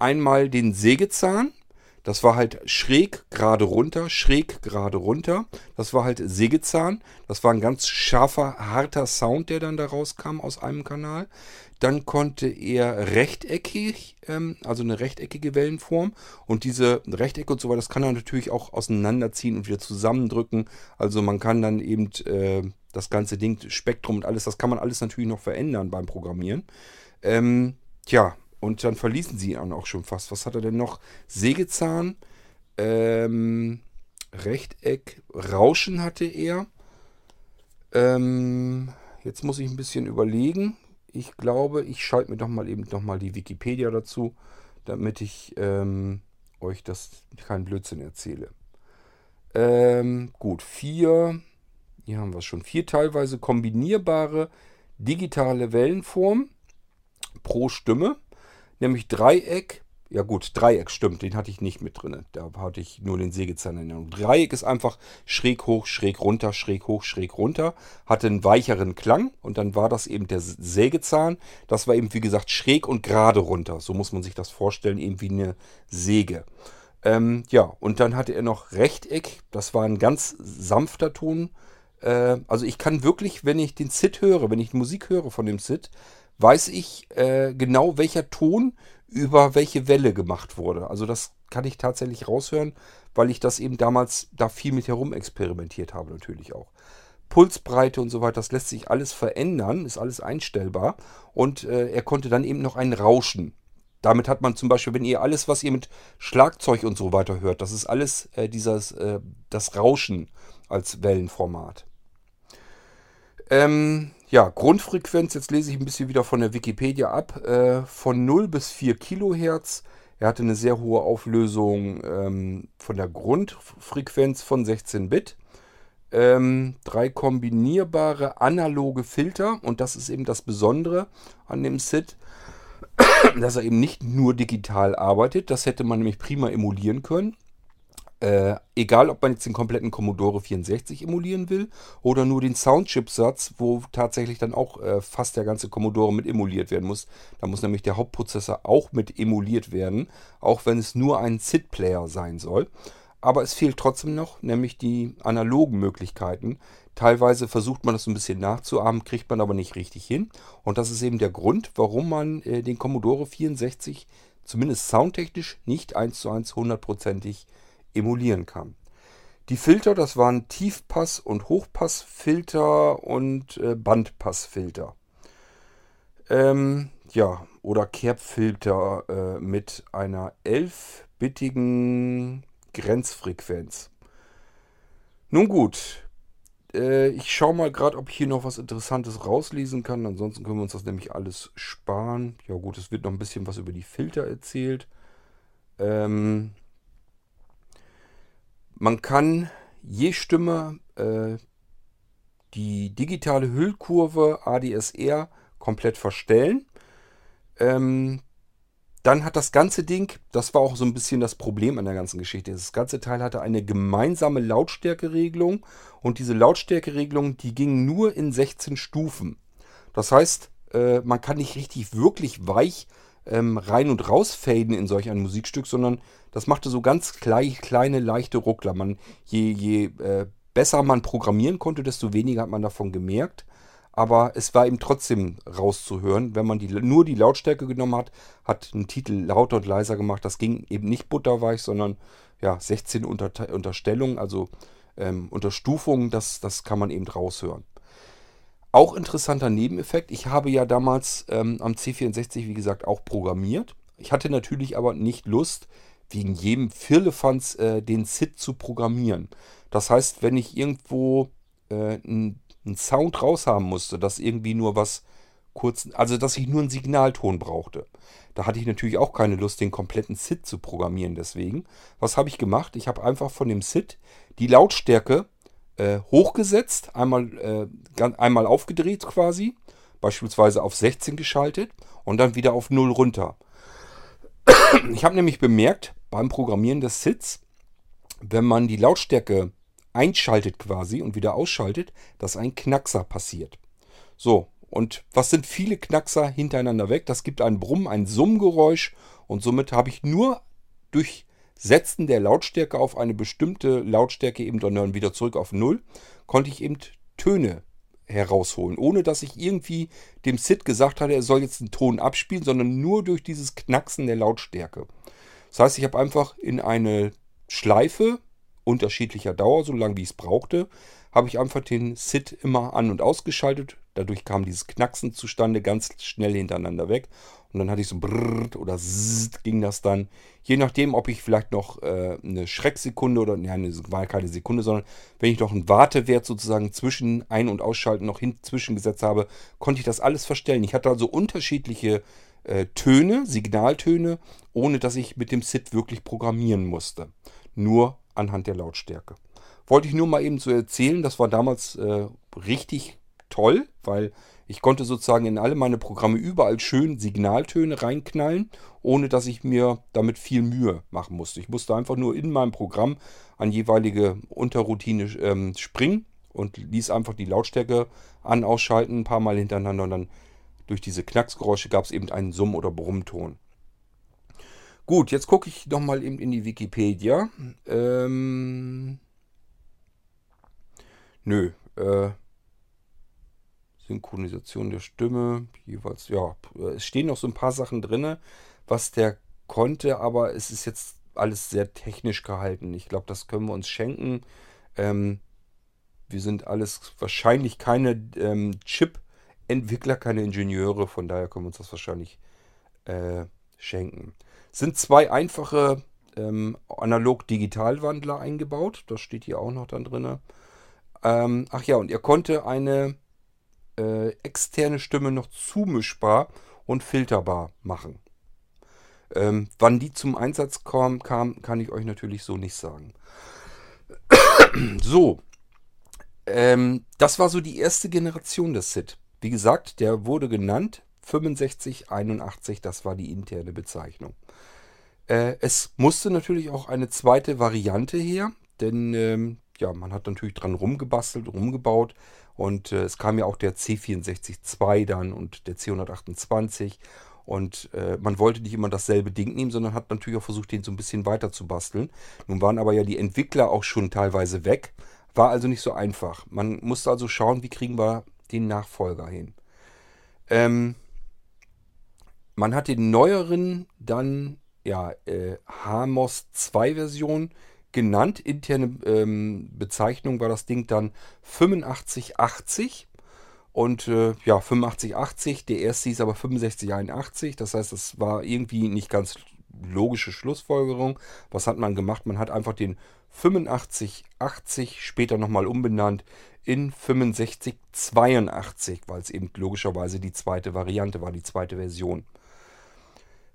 einmal den Sägezahn, das war halt schräg gerade runter, schräg gerade runter. Das war halt Sägezahn. Das war ein ganz scharfer, harter Sound, der dann da rauskam aus einem Kanal. Dann konnte er rechteckig, ähm, also eine rechteckige Wellenform. Und diese Rechtecke und so weiter, das kann er natürlich auch auseinanderziehen und wieder zusammendrücken. Also man kann dann eben äh, das ganze Ding, Spektrum und alles, das kann man alles natürlich noch verändern beim Programmieren. Ähm, tja, und dann verließen sie ihn auch schon fast. Was hat er denn noch? Sägezahn, ähm, Rechteck, Rauschen hatte er. Ähm, jetzt muss ich ein bisschen überlegen. Ich glaube, ich schalte mir doch mal eben nochmal die Wikipedia dazu, damit ich ähm, euch das keinen Blödsinn erzähle. Ähm, gut, vier, hier haben wir es schon, vier teilweise kombinierbare digitale Wellenformen pro Stimme nämlich Dreieck. Ja gut, Dreieck stimmt, den hatte ich nicht mit drin. Da hatte ich nur den Sägezahn. Dreieck ist einfach schräg hoch, schräg runter, schräg hoch, schräg runter. Hatte einen weicheren Klang und dann war das eben der Sägezahn. Das war eben wie gesagt schräg und gerade runter. So muss man sich das vorstellen, eben wie eine Säge. Ähm, ja, und dann hatte er noch Rechteck. Das war ein ganz sanfter Ton. Äh, also ich kann wirklich, wenn ich den Sid höre, wenn ich Musik höre von dem Sid, weiß ich äh, genau, welcher Ton über welche Welle gemacht wurde. Also das kann ich tatsächlich raushören, weil ich das eben damals da viel mit herum experimentiert habe natürlich auch. Pulsbreite und so weiter, das lässt sich alles verändern, ist alles einstellbar. Und äh, er konnte dann eben noch ein Rauschen. Damit hat man zum Beispiel, wenn ihr alles, was ihr mit Schlagzeug und so weiter hört, das ist alles äh, dieses, äh, das Rauschen als Wellenformat. Ähm, ja, Grundfrequenz, jetzt lese ich ein bisschen wieder von der Wikipedia ab, äh, von 0 bis 4 Kilohertz. Er hatte eine sehr hohe Auflösung ähm, von der Grundfrequenz von 16 Bit. Ähm, drei kombinierbare analoge Filter und das ist eben das Besondere an dem SID. dass er eben nicht nur digital arbeitet. Das hätte man nämlich prima emulieren können. Äh, egal, ob man jetzt den kompletten Commodore 64 emulieren will oder nur den Soundchipsatz, wo tatsächlich dann auch äh, fast der ganze Commodore mit emuliert werden muss. Da muss nämlich der Hauptprozessor auch mit emuliert werden, auch wenn es nur ein SID-Player sein soll. Aber es fehlt trotzdem noch, nämlich die analogen Möglichkeiten. Teilweise versucht man das ein bisschen nachzuahmen, kriegt man aber nicht richtig hin. Und das ist eben der Grund, warum man äh, den Commodore 64 zumindest soundtechnisch nicht eins zu eins hundertprozentig emulieren kann. Die Filter, das waren Tiefpass- und Hochpassfilter und äh, Bandpassfilter. Ähm, ja, oder Kerbfilter äh, mit einer 11-bittigen Grenzfrequenz. Nun gut, äh, ich schaue mal gerade, ob ich hier noch was Interessantes rauslesen kann. Ansonsten können wir uns das nämlich alles sparen. Ja gut, es wird noch ein bisschen was über die Filter erzählt. Ähm, man kann je Stimme äh, die digitale Hüllkurve ADSR komplett verstellen. Ähm, dann hat das ganze Ding, das war auch so ein bisschen das Problem an der ganzen Geschichte. Das ganze Teil hatte eine gemeinsame Lautstärkeregelung und diese Lautstärkeregelung, die ging nur in 16 Stufen. Das heißt, äh, man kann nicht richtig wirklich weich ähm, rein und raus faden in solch ein Musikstück, sondern das machte so ganz klein, kleine, leichte Ruckler. Man, je je äh, besser man programmieren konnte, desto weniger hat man davon gemerkt. Aber es war eben trotzdem rauszuhören. Wenn man die, nur die Lautstärke genommen hat, hat ein Titel lauter und leiser gemacht. Das ging eben nicht butterweich, sondern ja, 16 Unter Unterstellungen, also ähm, Unterstufungen, das, das kann man eben raushören. Auch interessanter Nebeneffekt, ich habe ja damals ähm, am C64, wie gesagt, auch programmiert. Ich hatte natürlich aber nicht Lust, wegen jedem Firlefanz äh, den SID zu programmieren. Das heißt, wenn ich irgendwo äh, einen Sound raus haben musste, dass irgendwie nur was kurz, also dass ich nur einen Signalton brauchte. Da hatte ich natürlich auch keine Lust, den kompletten SID zu programmieren. Deswegen, was habe ich gemacht? Ich habe einfach von dem SID die Lautstärke äh, hochgesetzt, einmal, äh, einmal aufgedreht quasi, beispielsweise auf 16 geschaltet und dann wieder auf 0 runter. Ich habe nämlich bemerkt beim Programmieren des SIDs, wenn man die Lautstärke einschaltet quasi und wieder ausschaltet, dass ein Knackser passiert. So, und was sind viele Knackser hintereinander weg? Das gibt ein Brummen, ein Summgeräusch und somit habe ich nur durch Setzen der Lautstärke auf eine bestimmte Lautstärke eben dann wieder zurück auf Null, konnte ich eben Töne herausholen, ohne dass ich irgendwie dem Sid gesagt hatte, er soll jetzt einen Ton abspielen, sondern nur durch dieses Knacksen der Lautstärke. Das heißt, ich habe einfach in eine Schleife unterschiedlicher Dauer, so lange wie ich es brauchte, habe ich einfach den Sid immer an- und ausgeschaltet. Dadurch kam dieses Knacksen zustande ganz schnell hintereinander weg. Und dann hatte ich so brrrt oder zzzt ging das dann. Je nachdem, ob ich vielleicht noch äh, eine Schrecksekunde oder, ja, eine, war keine Sekunde, sondern wenn ich noch einen Wartewert sozusagen zwischen Ein- und Ausschalten noch hinzwischen gesetzt habe, konnte ich das alles verstellen. Ich hatte also unterschiedliche äh, Töne, Signaltöne, ohne dass ich mit dem SID wirklich programmieren musste. Nur anhand der Lautstärke. Wollte ich nur mal eben so erzählen, das war damals äh, richtig toll, weil ich konnte sozusagen in alle meine Programme überall schön Signaltöne reinknallen, ohne dass ich mir damit viel Mühe machen musste. Ich musste einfach nur in meinem Programm an jeweilige Unterroutine ähm, springen und ließ einfach die Lautstärke an, ausschalten, ein paar Mal hintereinander und dann durch diese Knacksgeräusche gab es eben einen Summ- oder Brummton. Gut, jetzt gucke ich nochmal eben in die Wikipedia. Ähm, nö, äh, Synchronisation der Stimme, jeweils, ja, es stehen noch so ein paar Sachen drin, was der konnte, aber es ist jetzt alles sehr technisch gehalten. Ich glaube, das können wir uns schenken. Ähm, wir sind alles wahrscheinlich keine ähm, Chip-Entwickler, keine Ingenieure, von daher können wir uns das wahrscheinlich äh, schenken. Es sind zwei einfache ähm, Analog-Digital-Wandler eingebaut. Das steht hier auch noch dann drin. Ähm, ach ja, und er konnte eine äh, externe Stimme noch zumischbar und filterbar machen. Ähm, wann die zum Einsatz kam, kam, kann ich euch natürlich so nicht sagen. so, ähm, das war so die erste Generation des SID. Wie gesagt, der wurde genannt 6581, das war die interne Bezeichnung. Äh, es musste natürlich auch eine zweite Variante her, denn ähm, ja, man hat natürlich dran rumgebastelt, rumgebaut und äh, es kam ja auch der C64-2 dann und der C128 und äh, man wollte nicht immer dasselbe Ding nehmen, sondern hat natürlich auch versucht, den so ein bisschen weiter zu basteln. Nun waren aber ja die Entwickler auch schon teilweise weg. War also nicht so einfach. Man musste also schauen, wie kriegen wir den Nachfolger hin. Ähm, man hat den neueren dann ja äh, HMOS 2 Version genannt. Interne ähm, Bezeichnung war das Ding dann 8580. Und äh, ja, 8580, der erste hieß aber 6581. Das heißt, das war irgendwie nicht ganz logische Schlussfolgerung. Was hat man gemacht? Man hat einfach den 8580 später nochmal umbenannt in 6582, weil es eben logischerweise die zweite Variante war, die zweite Version.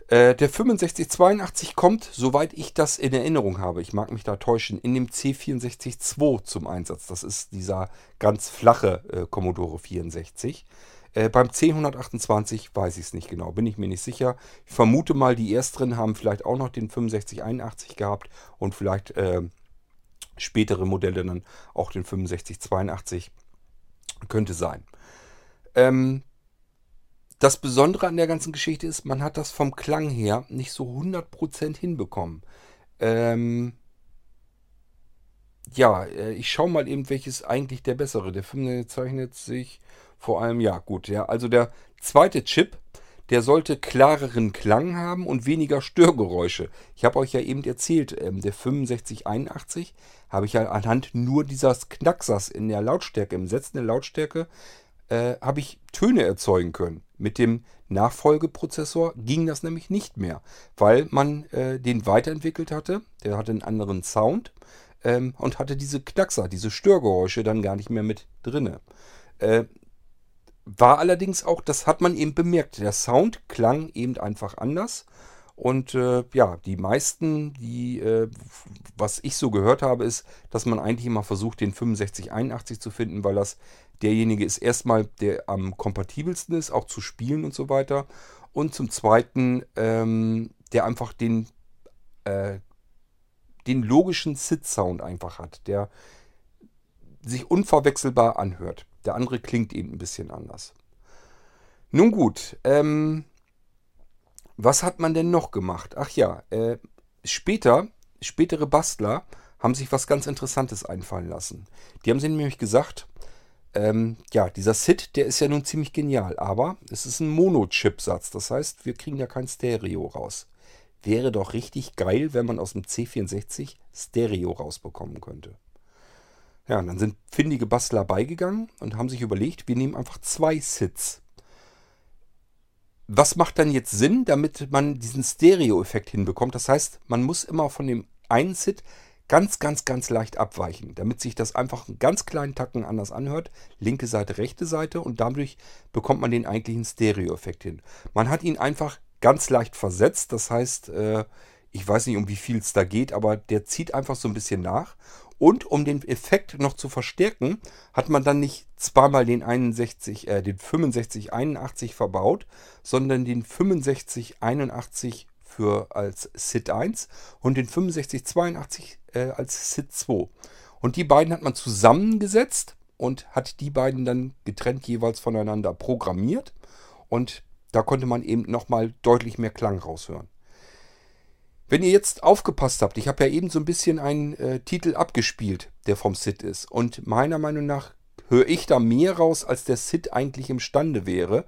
Äh, der 6582 kommt, soweit ich das in Erinnerung habe, ich mag mich da täuschen, in dem C64-2 zum Einsatz. Das ist dieser ganz flache äh, Commodore 64. Äh, beim C128 weiß ich es nicht genau, bin ich mir nicht sicher. Ich vermute mal, die ersteren haben vielleicht auch noch den 6581 gehabt und vielleicht äh, spätere Modelle dann auch den 6582. Könnte sein. Ähm, das Besondere an der ganzen Geschichte ist, man hat das vom Klang her nicht so 100% hinbekommen. Ähm, ja, äh, ich schaue mal eben, welches eigentlich der bessere. Der Film zeichnet sich vor allem, ja gut, ja. Also der zweite Chip, der sollte klareren Klang haben und weniger Störgeräusche. Ich habe euch ja eben erzählt, ähm, der 6581 habe ich ja anhand nur dieses Knacksers in der Lautstärke, im Setzen der Lautstärke, äh, habe ich Töne erzeugen können. Mit dem Nachfolgeprozessor ging das nämlich nicht mehr, weil man äh, den weiterentwickelt hatte. Der hatte einen anderen Sound ähm, und hatte diese Knackser, diese Störgeräusche dann gar nicht mehr mit drinne. Äh, war allerdings auch, das hat man eben bemerkt, der Sound klang eben einfach anders. Und äh, ja, die meisten, die, äh, was ich so gehört habe, ist, dass man eigentlich immer versucht, den 6581 zu finden, weil das derjenige ist erstmal, der am kompatibelsten ist, auch zu spielen und so weiter. Und zum Zweiten, ähm, der einfach den, äh, den logischen Sit-Sound einfach hat, der sich unverwechselbar anhört. Der andere klingt eben ein bisschen anders. Nun gut, ähm, was hat man denn noch gemacht? Ach ja, äh, später, spätere Bastler haben sich was ganz Interessantes einfallen lassen. Die haben sie nämlich gesagt, ähm, ja, dieser SID, der ist ja nun ziemlich genial, aber es ist ein Mono-Chip-Satz. Das heißt, wir kriegen ja kein Stereo raus. Wäre doch richtig geil, wenn man aus dem C64 Stereo rausbekommen könnte. Ja, und dann sind findige Bastler beigegangen und haben sich überlegt, wir nehmen einfach zwei SIDs was macht dann jetzt Sinn, damit man diesen Stereo-Effekt hinbekommt? Das heißt, man muss immer von dem einen Sit ganz, ganz, ganz leicht abweichen, damit sich das einfach einen ganz kleinen Tacken anders anhört. Linke Seite, rechte Seite und dadurch bekommt man den eigentlichen Stereo-Effekt hin. Man hat ihn einfach ganz leicht versetzt, das heißt, äh, ich weiß nicht, um wie viel es da geht, aber der zieht einfach so ein bisschen nach und um den Effekt noch zu verstärken, hat man dann nicht zweimal den 61, äh, den 6581 verbaut, sondern den 6581 für als SID 1 und den 6582 äh, als SID 2. Und die beiden hat man zusammengesetzt und hat die beiden dann getrennt jeweils voneinander programmiert. Und da konnte man eben nochmal deutlich mehr Klang raushören. Wenn ihr jetzt aufgepasst habt, ich habe ja eben so ein bisschen einen äh, Titel abgespielt, der vom Sid ist. Und meiner Meinung nach höre ich da mehr raus, als der Sid eigentlich imstande wäre.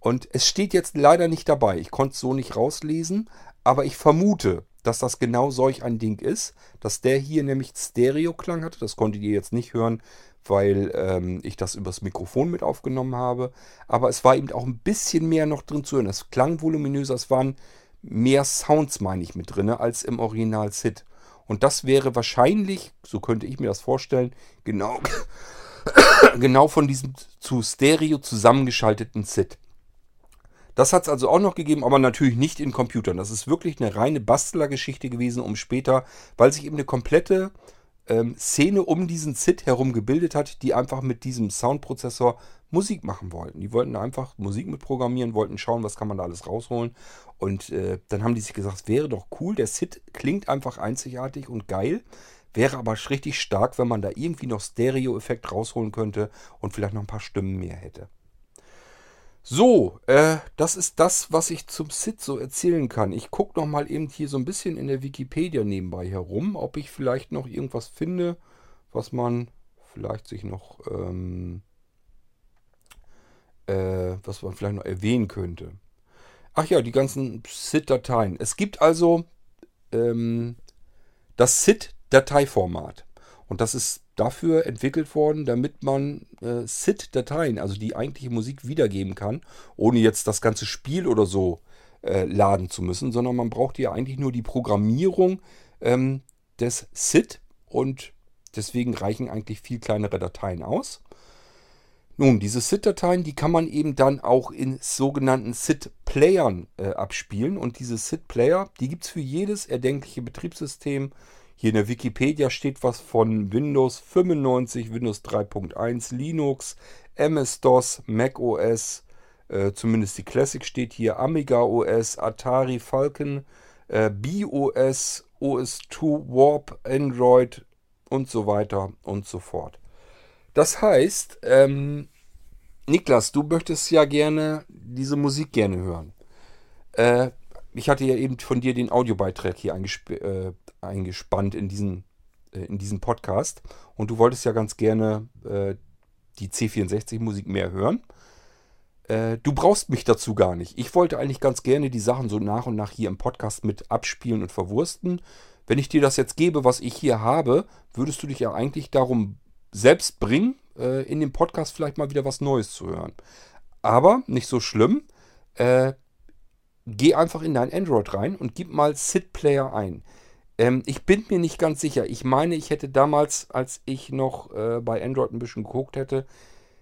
Und es steht jetzt leider nicht dabei. Ich konnte es so nicht rauslesen, aber ich vermute, dass das genau solch ein Ding ist, dass der hier nämlich Stereo-Klang hatte. Das konntet ihr jetzt nicht hören, weil ähm, ich das übers Mikrofon mit aufgenommen habe. Aber es war eben auch ein bisschen mehr noch drin zu hören. Es klang voluminöser, es waren mehr Sounds, meine ich, mit drin, als im Original Sid. Und das wäre wahrscheinlich, so könnte ich mir das vorstellen, genau, genau von diesem zu Stereo zusammengeschalteten Sid. Das hat es also auch noch gegeben, aber natürlich nicht in Computern. Das ist wirklich eine reine Bastlergeschichte gewesen, um später, weil sich eben eine komplette ähm, Szene um diesen SID herum gebildet hat, die einfach mit diesem Soundprozessor Musik machen wollten. Die wollten einfach Musik mit programmieren, wollten schauen, was kann man da alles rausholen. Und äh, dann haben die sich gesagt, es wäre doch cool, der SID klingt einfach einzigartig und geil. Wäre aber richtig stark, wenn man da irgendwie noch Stereo-Effekt rausholen könnte und vielleicht noch ein paar Stimmen mehr hätte. So, äh, das ist das, was ich zum SID so erzählen kann. Ich gucke noch mal eben hier so ein bisschen in der Wikipedia nebenbei herum, ob ich vielleicht noch irgendwas finde, was man vielleicht sich noch, ähm, äh, was man vielleicht noch erwähnen könnte. Ach ja, die ganzen SID-Dateien. Es gibt also ähm, das SID-Dateiformat. Und das ist dafür entwickelt worden, damit man äh, SID-Dateien, also die eigentliche Musik wiedergeben kann, ohne jetzt das ganze Spiel oder so äh, laden zu müssen, sondern man braucht ja eigentlich nur die Programmierung ähm, des SID und deswegen reichen eigentlich viel kleinere Dateien aus. Nun, diese SID-Dateien, die kann man eben dann auch in sogenannten SID-Playern äh, abspielen. Und diese SID-Player, die gibt es für jedes erdenkliche Betriebssystem. Hier in der Wikipedia steht was von Windows 95, Windows 3.1, Linux, MS-DOS, Mac OS, äh, zumindest die Classic steht hier, Amiga OS, Atari Falcon, äh, BOS, OS2, Warp, Android und so weiter und so fort. Das heißt, ähm, Niklas, du möchtest ja gerne diese Musik gerne hören. Äh, ich hatte ja eben von dir den Audiobeitrag hier eingesp äh, eingespannt in diesen, äh, in diesen Podcast. Und du wolltest ja ganz gerne äh, die C64-Musik mehr hören. Äh, du brauchst mich dazu gar nicht. Ich wollte eigentlich ganz gerne die Sachen so nach und nach hier im Podcast mit abspielen und verwursten. Wenn ich dir das jetzt gebe, was ich hier habe, würdest du dich ja eigentlich darum selbst bringen, äh, in dem Podcast vielleicht mal wieder was Neues zu hören. Aber nicht so schlimm. Äh, geh einfach in dein Android rein und gib mal SID Player ein. Ähm, ich bin mir nicht ganz sicher. Ich meine, ich hätte damals, als ich noch äh, bei Android ein bisschen geguckt hätte,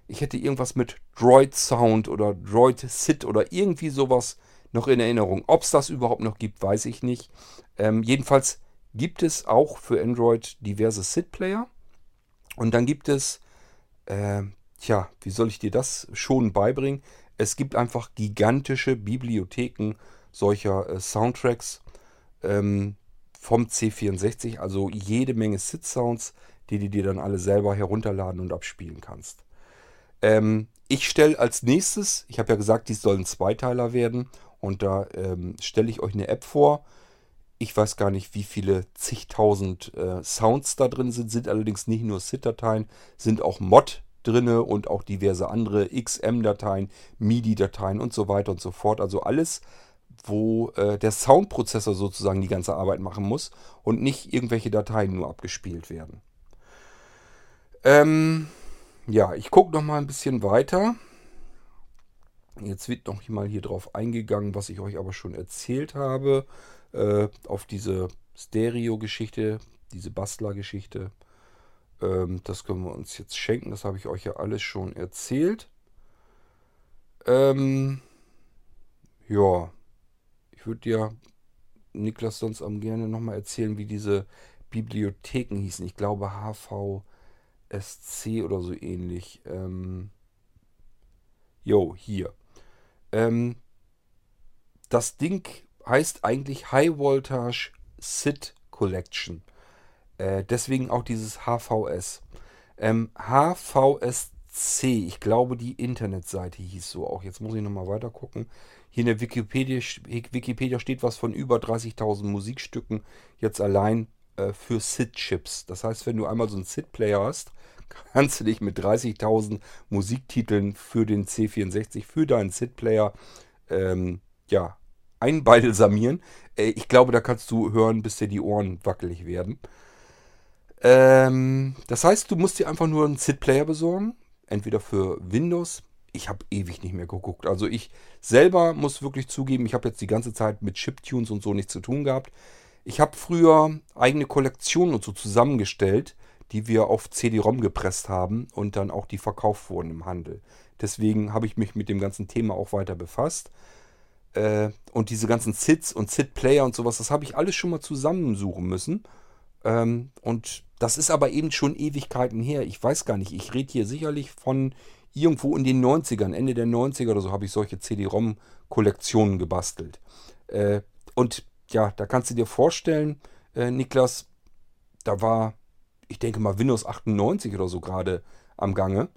ich hätte irgendwas mit Droid Sound oder Droid SID oder irgendwie sowas noch in Erinnerung. Ob es das überhaupt noch gibt, weiß ich nicht. Ähm, jedenfalls gibt es auch für Android diverse SID-Player. Und dann gibt es, äh, tja, wie soll ich dir das schon beibringen? Es gibt einfach gigantische Bibliotheken solcher äh, Soundtracks ähm, vom C64, also jede Menge SID-Sounds, die du dir dann alle selber herunterladen und abspielen kannst. Ähm, ich stelle als nächstes, ich habe ja gesagt, dies sollen Zweiteiler werden und da ähm, stelle ich euch eine App vor, ich weiß gar nicht, wie viele zigtausend äh, Sounds da drin sind, sind allerdings nicht nur SID-Dateien, sind auch Mod drinne und auch diverse andere XM-Dateien, MIDI-Dateien und so weiter und so fort. Also alles, wo äh, der Soundprozessor sozusagen die ganze Arbeit machen muss und nicht irgendwelche Dateien nur abgespielt werden. Ähm, ja, ich gucke noch mal ein bisschen weiter. Jetzt wird noch mal hier drauf eingegangen, was ich euch aber schon erzählt habe äh, auf diese Stereo-Geschichte, diese Bastler-Geschichte. Ähm, das können wir uns jetzt schenken. Das habe ich euch ja alles schon erzählt. Ähm, ja, würde dir, Niklas, sonst am gerne nochmal erzählen, wie diese Bibliotheken hießen. Ich glaube HVSC oder so ähnlich. Ähm, jo, hier. Ähm, das Ding heißt eigentlich High Voltage SID Collection. Äh, deswegen auch dieses HVS. Ähm, HVSC, ich glaube die Internetseite hieß so auch. Jetzt muss ich nochmal weiter gucken. Hier in der Wikipedia, Wikipedia steht was von über 30.000 Musikstücken jetzt allein äh, für SID-Chips. Das heißt, wenn du einmal so einen SID-Player hast, kannst du dich mit 30.000 Musiktiteln für den C64, für deinen SID-Player, ähm, ja, einbalsamieren. Äh, ich glaube, da kannst du hören, bis dir die Ohren wackelig werden. Ähm, das heißt, du musst dir einfach nur einen SID-Player besorgen. Entweder für Windows. Ich habe ewig nicht mehr geguckt. Also ich selber muss wirklich zugeben, ich habe jetzt die ganze Zeit mit Chiptunes und so nichts zu tun gehabt. Ich habe früher eigene Kollektionen und so zusammengestellt, die wir auf CD-ROM gepresst haben und dann auch die verkauft wurden im Handel. Deswegen habe ich mich mit dem ganzen Thema auch weiter befasst. Äh, und diese ganzen SIDs und SID-Player und sowas, das habe ich alles schon mal zusammensuchen müssen. Ähm, und das ist aber eben schon Ewigkeiten her. Ich weiß gar nicht, ich rede hier sicherlich von irgendwo in den 90ern, Ende der 90er oder so, habe ich solche CD-ROM-Kollektionen gebastelt. Äh, und ja, da kannst du dir vorstellen, äh, Niklas, da war, ich denke mal, Windows 98 oder so gerade am Gange.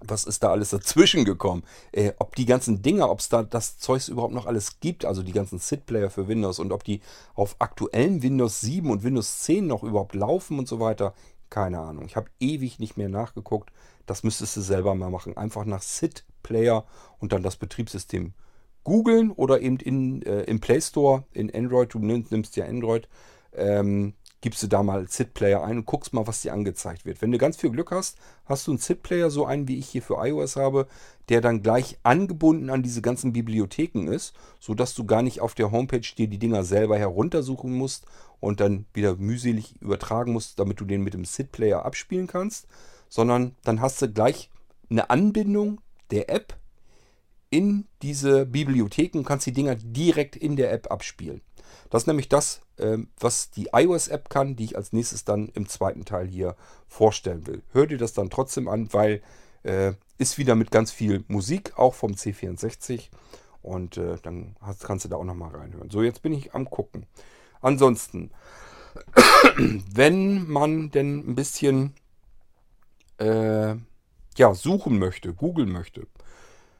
Was ist da alles dazwischen gekommen? Äh, ob die ganzen Dinger, ob es da das Zeugs überhaupt noch alles gibt, also die ganzen SID-Player für Windows und ob die auf aktuellen Windows 7 und Windows 10 noch überhaupt laufen und so weiter, keine Ahnung. Ich habe ewig nicht mehr nachgeguckt. Das müsstest du selber mal machen. Einfach nach SID-Player und dann das Betriebssystem googeln oder eben in, äh, im Play Store in Android. Du nimmst, ja Android. Ähm, gibst du da mal SID-Player ein und guckst mal, was dir angezeigt wird. Wenn du ganz viel Glück hast, hast du einen SID-Player, so einen wie ich hier für iOS habe, der dann gleich angebunden an diese ganzen Bibliotheken ist, sodass du gar nicht auf der Homepage dir die Dinger selber heruntersuchen musst und dann wieder mühselig übertragen musst, damit du den mit dem SID-Player abspielen kannst, sondern dann hast du gleich eine Anbindung der App in diese Bibliotheken und kannst die Dinger direkt in der App abspielen. Das ist nämlich das, ähm, was die iOS-App kann, die ich als nächstes dann im zweiten Teil hier vorstellen will. Hör dir das dann trotzdem an, weil äh, ist wieder mit ganz viel Musik, auch vom C64. Und äh, dann hast, kannst du da auch nochmal reinhören. So, jetzt bin ich am gucken. Ansonsten, wenn man denn ein bisschen äh, ja, suchen möchte, googeln möchte,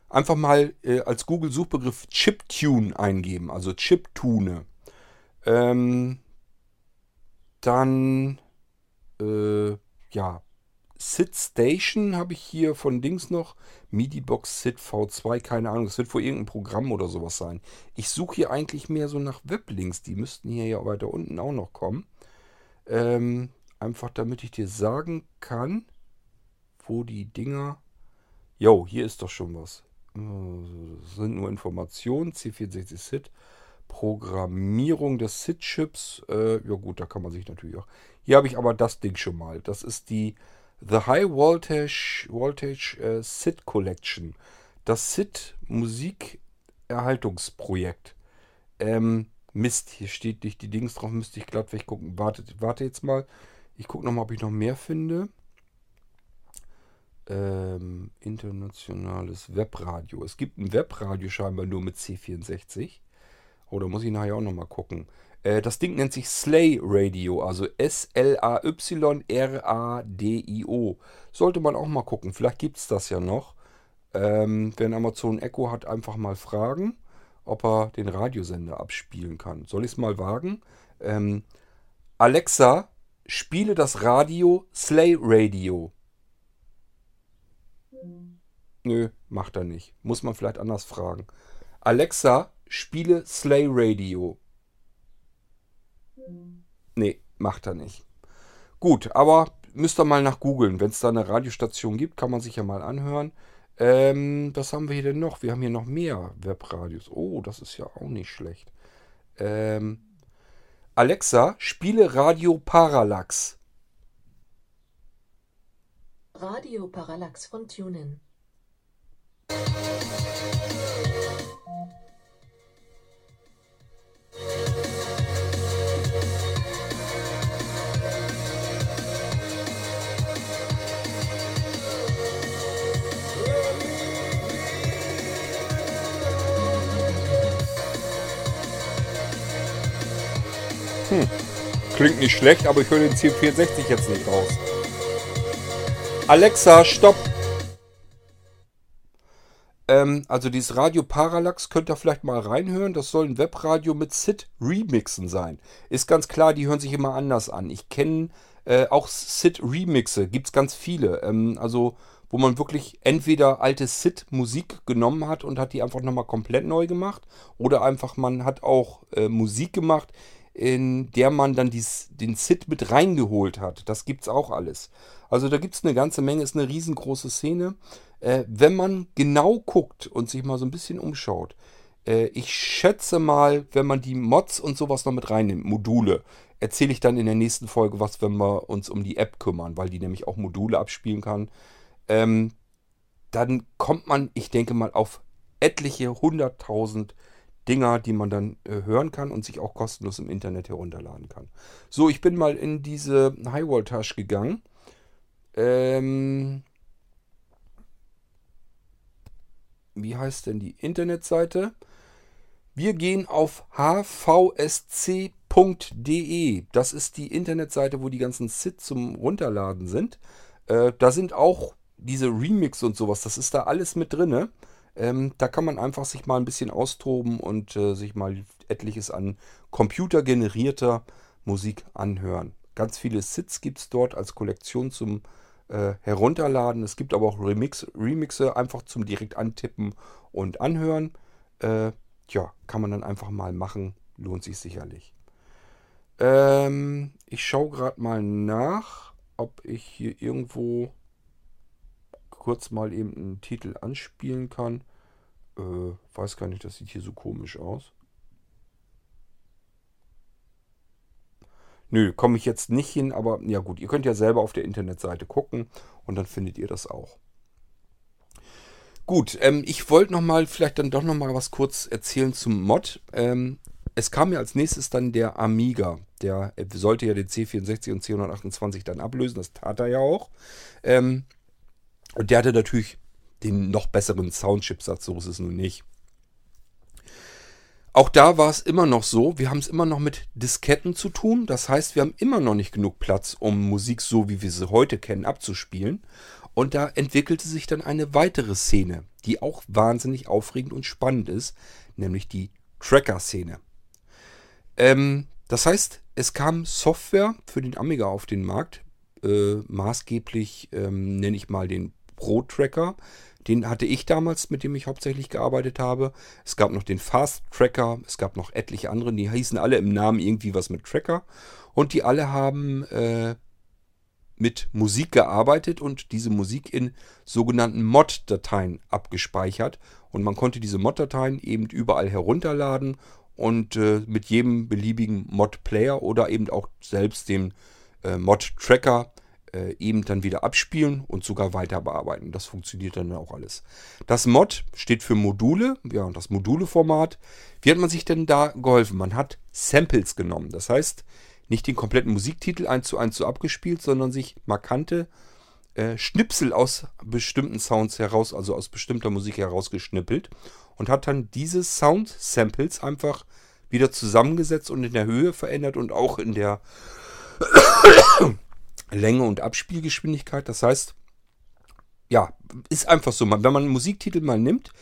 einfach mal äh, als Google-Suchbegriff Chiptune eingeben, also Chiptune. Ähm, dann, äh, ja, SID Station habe ich hier von Dings noch. MIDI-Box SID V2, keine Ahnung. Das wird wohl irgendein Programm oder sowas sein. Ich suche hier eigentlich mehr so nach Weblinks. Die müssten hier ja weiter unten auch noch kommen. Ähm, einfach damit ich dir sagen kann, wo die Dinger... Jo, hier ist doch schon was. Das sind nur Informationen. C64 SID. Programmierung des SID-Chips. Äh, ja gut, da kann man sich natürlich auch... Hier habe ich aber das Ding schon mal. Das ist die The High Voltage, Voltage äh, SID Collection. Das SID Musikerhaltungsprojekt. Ähm, Mist, hier steht nicht die Dings drauf, müsste ich glatt weggucken. Warte, warte jetzt mal. Ich gucke nochmal, ob ich noch mehr finde. Ähm, internationales Webradio. Es gibt ein Webradio scheinbar nur mit C64. Oder muss ich nachher auch nochmal gucken. Äh, das Ding nennt sich Slay Radio, also S-L-A-Y-R-A-D-I-O. Sollte man auch mal gucken, vielleicht gibt es das ja noch. Ähm, wenn Amazon Echo hat, einfach mal fragen, ob er den Radiosender abspielen kann. Soll ich es mal wagen? Ähm, Alexa, spiele das Radio Slay Radio. Nö, macht er nicht. Muss man vielleicht anders fragen. Alexa, spiele Slay Radio. Nee, macht er nicht. Gut, aber müsst ihr mal nach googeln. Wenn es da eine Radiostation gibt, kann man sich ja mal anhören. Ähm, was haben wir hier denn noch? Wir haben hier noch mehr Webradios. Oh, das ist ja auch nicht schlecht. Ähm, Alexa, spiele Radio Parallax. Radio Parallax von TuneIn. Hm. Klingt nicht schlecht, aber ich höre den C64 jetzt nicht raus. Alexa, stopp! Ähm, also dieses Radio Parallax könnt ihr vielleicht mal reinhören. Das soll ein Webradio mit SID Remixen sein. Ist ganz klar, die hören sich immer anders an. Ich kenne äh, auch SID Remixe, gibt es ganz viele. Ähm, also wo man wirklich entweder alte SID-Musik genommen hat und hat die einfach nochmal komplett neu gemacht. Oder einfach man hat auch äh, Musik gemacht, in der man dann dies, den SID mit reingeholt hat. Das gibt es auch alles. Also da gibt es eine ganze Menge, ist eine riesengroße Szene. Äh, wenn man genau guckt und sich mal so ein bisschen umschaut, äh, ich schätze mal, wenn man die Mods und sowas noch mit reinnimmt, Module, erzähle ich dann in der nächsten Folge was, wenn wir uns um die App kümmern, weil die nämlich auch Module abspielen kann. Ähm, dann kommt man, ich denke mal, auf etliche hunderttausend Dinger, die man dann äh, hören kann und sich auch kostenlos im Internet herunterladen kann. So, ich bin mal in diese Highwall-Tasche gegangen. Ähm, wie heißt denn die Internetseite? Wir gehen auf hvsc.de. Das ist die Internetseite, wo die ganzen SID zum Runterladen sind. Äh, da sind auch diese Remix und sowas. Das ist da alles mit drin. Ähm, da kann man einfach sich mal ein bisschen austoben und äh, sich mal etliches an computergenerierter Musik anhören. Ganz viele Sits gibt es dort als Kollektion zum äh, Herunterladen. Es gibt aber auch Remix, Remixe einfach zum direkt antippen und anhören. Äh, ja, kann man dann einfach mal machen. Lohnt sich sicherlich. Ähm, ich schaue gerade mal nach, ob ich hier irgendwo kurz mal eben einen Titel anspielen kann. Äh, weiß gar nicht, das sieht hier so komisch aus. Nö, komme ich jetzt nicht hin, aber ja gut, ihr könnt ja selber auf der Internetseite gucken und dann findet ihr das auch. Gut, ähm, ich wollte noch mal vielleicht dann doch noch mal was kurz erzählen zum Mod. Ähm, es kam ja als nächstes dann der Amiga. Der sollte ja den C64 und C128 dann ablösen, das tat er ja auch. Ähm, und der hatte natürlich den noch besseren Soundchipsatz, so ist es nun nicht. Auch da war es immer noch so, wir haben es immer noch mit Disketten zu tun. Das heißt, wir haben immer noch nicht genug Platz, um Musik so, wie wir sie heute kennen, abzuspielen. Und da entwickelte sich dann eine weitere Szene, die auch wahnsinnig aufregend und spannend ist, nämlich die Tracker-Szene. Ähm, das heißt, es kam Software für den Amiga auf den Markt, äh, maßgeblich ähm, nenne ich mal den Pro-Tracker. Den hatte ich damals, mit dem ich hauptsächlich gearbeitet habe. Es gab noch den Fast Tracker, es gab noch etliche andere, die hießen alle im Namen irgendwie was mit Tracker. Und die alle haben äh, mit Musik gearbeitet und diese Musik in sogenannten Mod-Dateien abgespeichert. Und man konnte diese Mod-Dateien eben überall herunterladen und äh, mit jedem beliebigen Mod-Player oder eben auch selbst dem äh, Mod-Tracker äh, eben dann wieder abspielen und sogar weiter bearbeiten. Das funktioniert dann auch alles. Das Mod steht für Module, ja, und das Module-Format. Wie hat man sich denn da geholfen? Man hat Samples genommen. Das heißt, nicht den kompletten Musiktitel eins zu eins so abgespielt, sondern sich markante äh, Schnipsel aus bestimmten Sounds heraus, also aus bestimmter Musik herausgeschnippelt und hat dann diese Sound-Samples einfach wieder zusammengesetzt und in der Höhe verändert und auch in der Länge und Abspielgeschwindigkeit. Das heißt, ja, ist einfach so. Wenn man einen Musiktitel mal nimmt,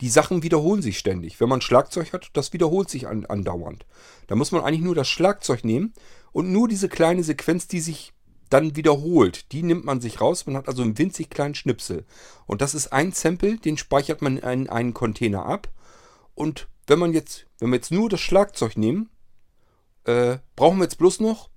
die Sachen wiederholen sich ständig. Wenn man Schlagzeug hat, das wiederholt sich andauernd. Da muss man eigentlich nur das Schlagzeug nehmen und nur diese kleine Sequenz, die sich dann wiederholt, die nimmt man sich raus. Man hat also einen winzig kleinen Schnipsel. Und das ist ein Sample, den speichert man in einen Container ab. Und wenn man jetzt, wenn wir jetzt nur das Schlagzeug nehmen, äh, brauchen wir jetzt bloß noch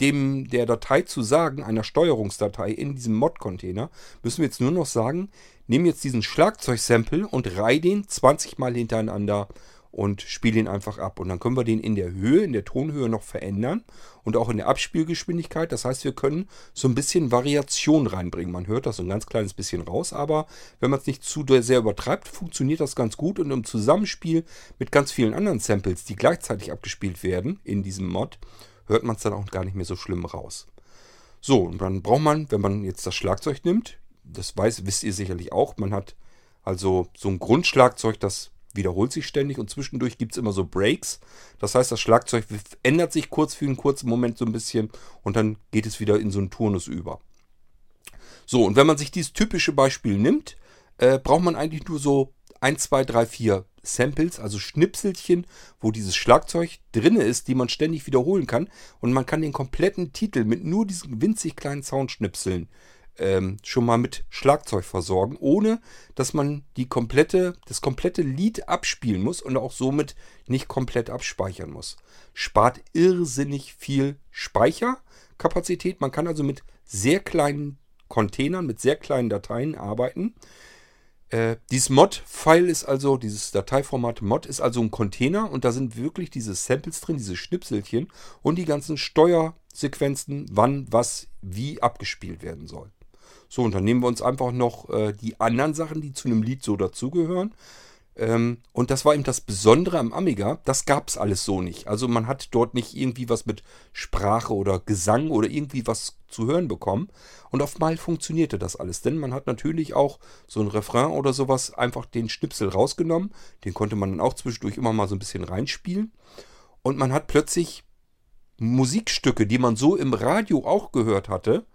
dem der Datei zu sagen, einer Steuerungsdatei in diesem Mod-Container, müssen wir jetzt nur noch sagen, nehmen jetzt diesen Schlagzeug-Sample und reih den 20 Mal hintereinander und spiele ihn einfach ab. Und dann können wir den in der Höhe, in der Tonhöhe noch verändern und auch in der Abspielgeschwindigkeit. Das heißt, wir können so ein bisschen Variation reinbringen. Man hört das so ein ganz kleines bisschen raus, aber wenn man es nicht zu sehr übertreibt, funktioniert das ganz gut. Und im Zusammenspiel mit ganz vielen anderen Samples, die gleichzeitig abgespielt werden in diesem Mod, hört man es dann auch gar nicht mehr so schlimm raus. So, und dann braucht man, wenn man jetzt das Schlagzeug nimmt, das weiß, wisst ihr sicherlich auch, man hat also so ein Grundschlagzeug, das wiederholt sich ständig und zwischendurch gibt es immer so Breaks. Das heißt, das Schlagzeug ändert sich kurz für einen kurzen Moment so ein bisschen und dann geht es wieder in so einen Turnus über. So, und wenn man sich dieses typische Beispiel nimmt, äh, braucht man eigentlich nur so 1, 2, 3, 4 Samples, also Schnipselchen, wo dieses Schlagzeug drin ist, die man ständig wiederholen kann. Und man kann den kompletten Titel mit nur diesen winzig kleinen Soundschnipseln ähm, schon mal mit Schlagzeug versorgen, ohne dass man die komplette, das komplette Lied abspielen muss und auch somit nicht komplett abspeichern muss. Spart irrsinnig viel Speicherkapazität. Man kann also mit sehr kleinen Containern, mit sehr kleinen Dateien arbeiten. Äh, dieses Mod-File ist also, dieses Dateiformat Mod ist also ein Container und da sind wirklich diese Samples drin, diese Schnipselchen und die ganzen Steuersequenzen, wann, was, wie abgespielt werden soll. So, und dann nehmen wir uns einfach noch äh, die anderen Sachen, die zu einem Lied so dazugehören. Ähm, und das war eben das Besondere am Amiga, das gab es alles so nicht. Also man hat dort nicht irgendwie was mit Sprache oder Gesang oder irgendwie was zu hören bekommen. Und auf mal funktionierte das alles, denn man hat natürlich auch so ein Refrain oder sowas einfach den Schnipsel rausgenommen. Den konnte man dann auch zwischendurch immer mal so ein bisschen reinspielen. Und man hat plötzlich Musikstücke, die man so im Radio auch gehört hatte,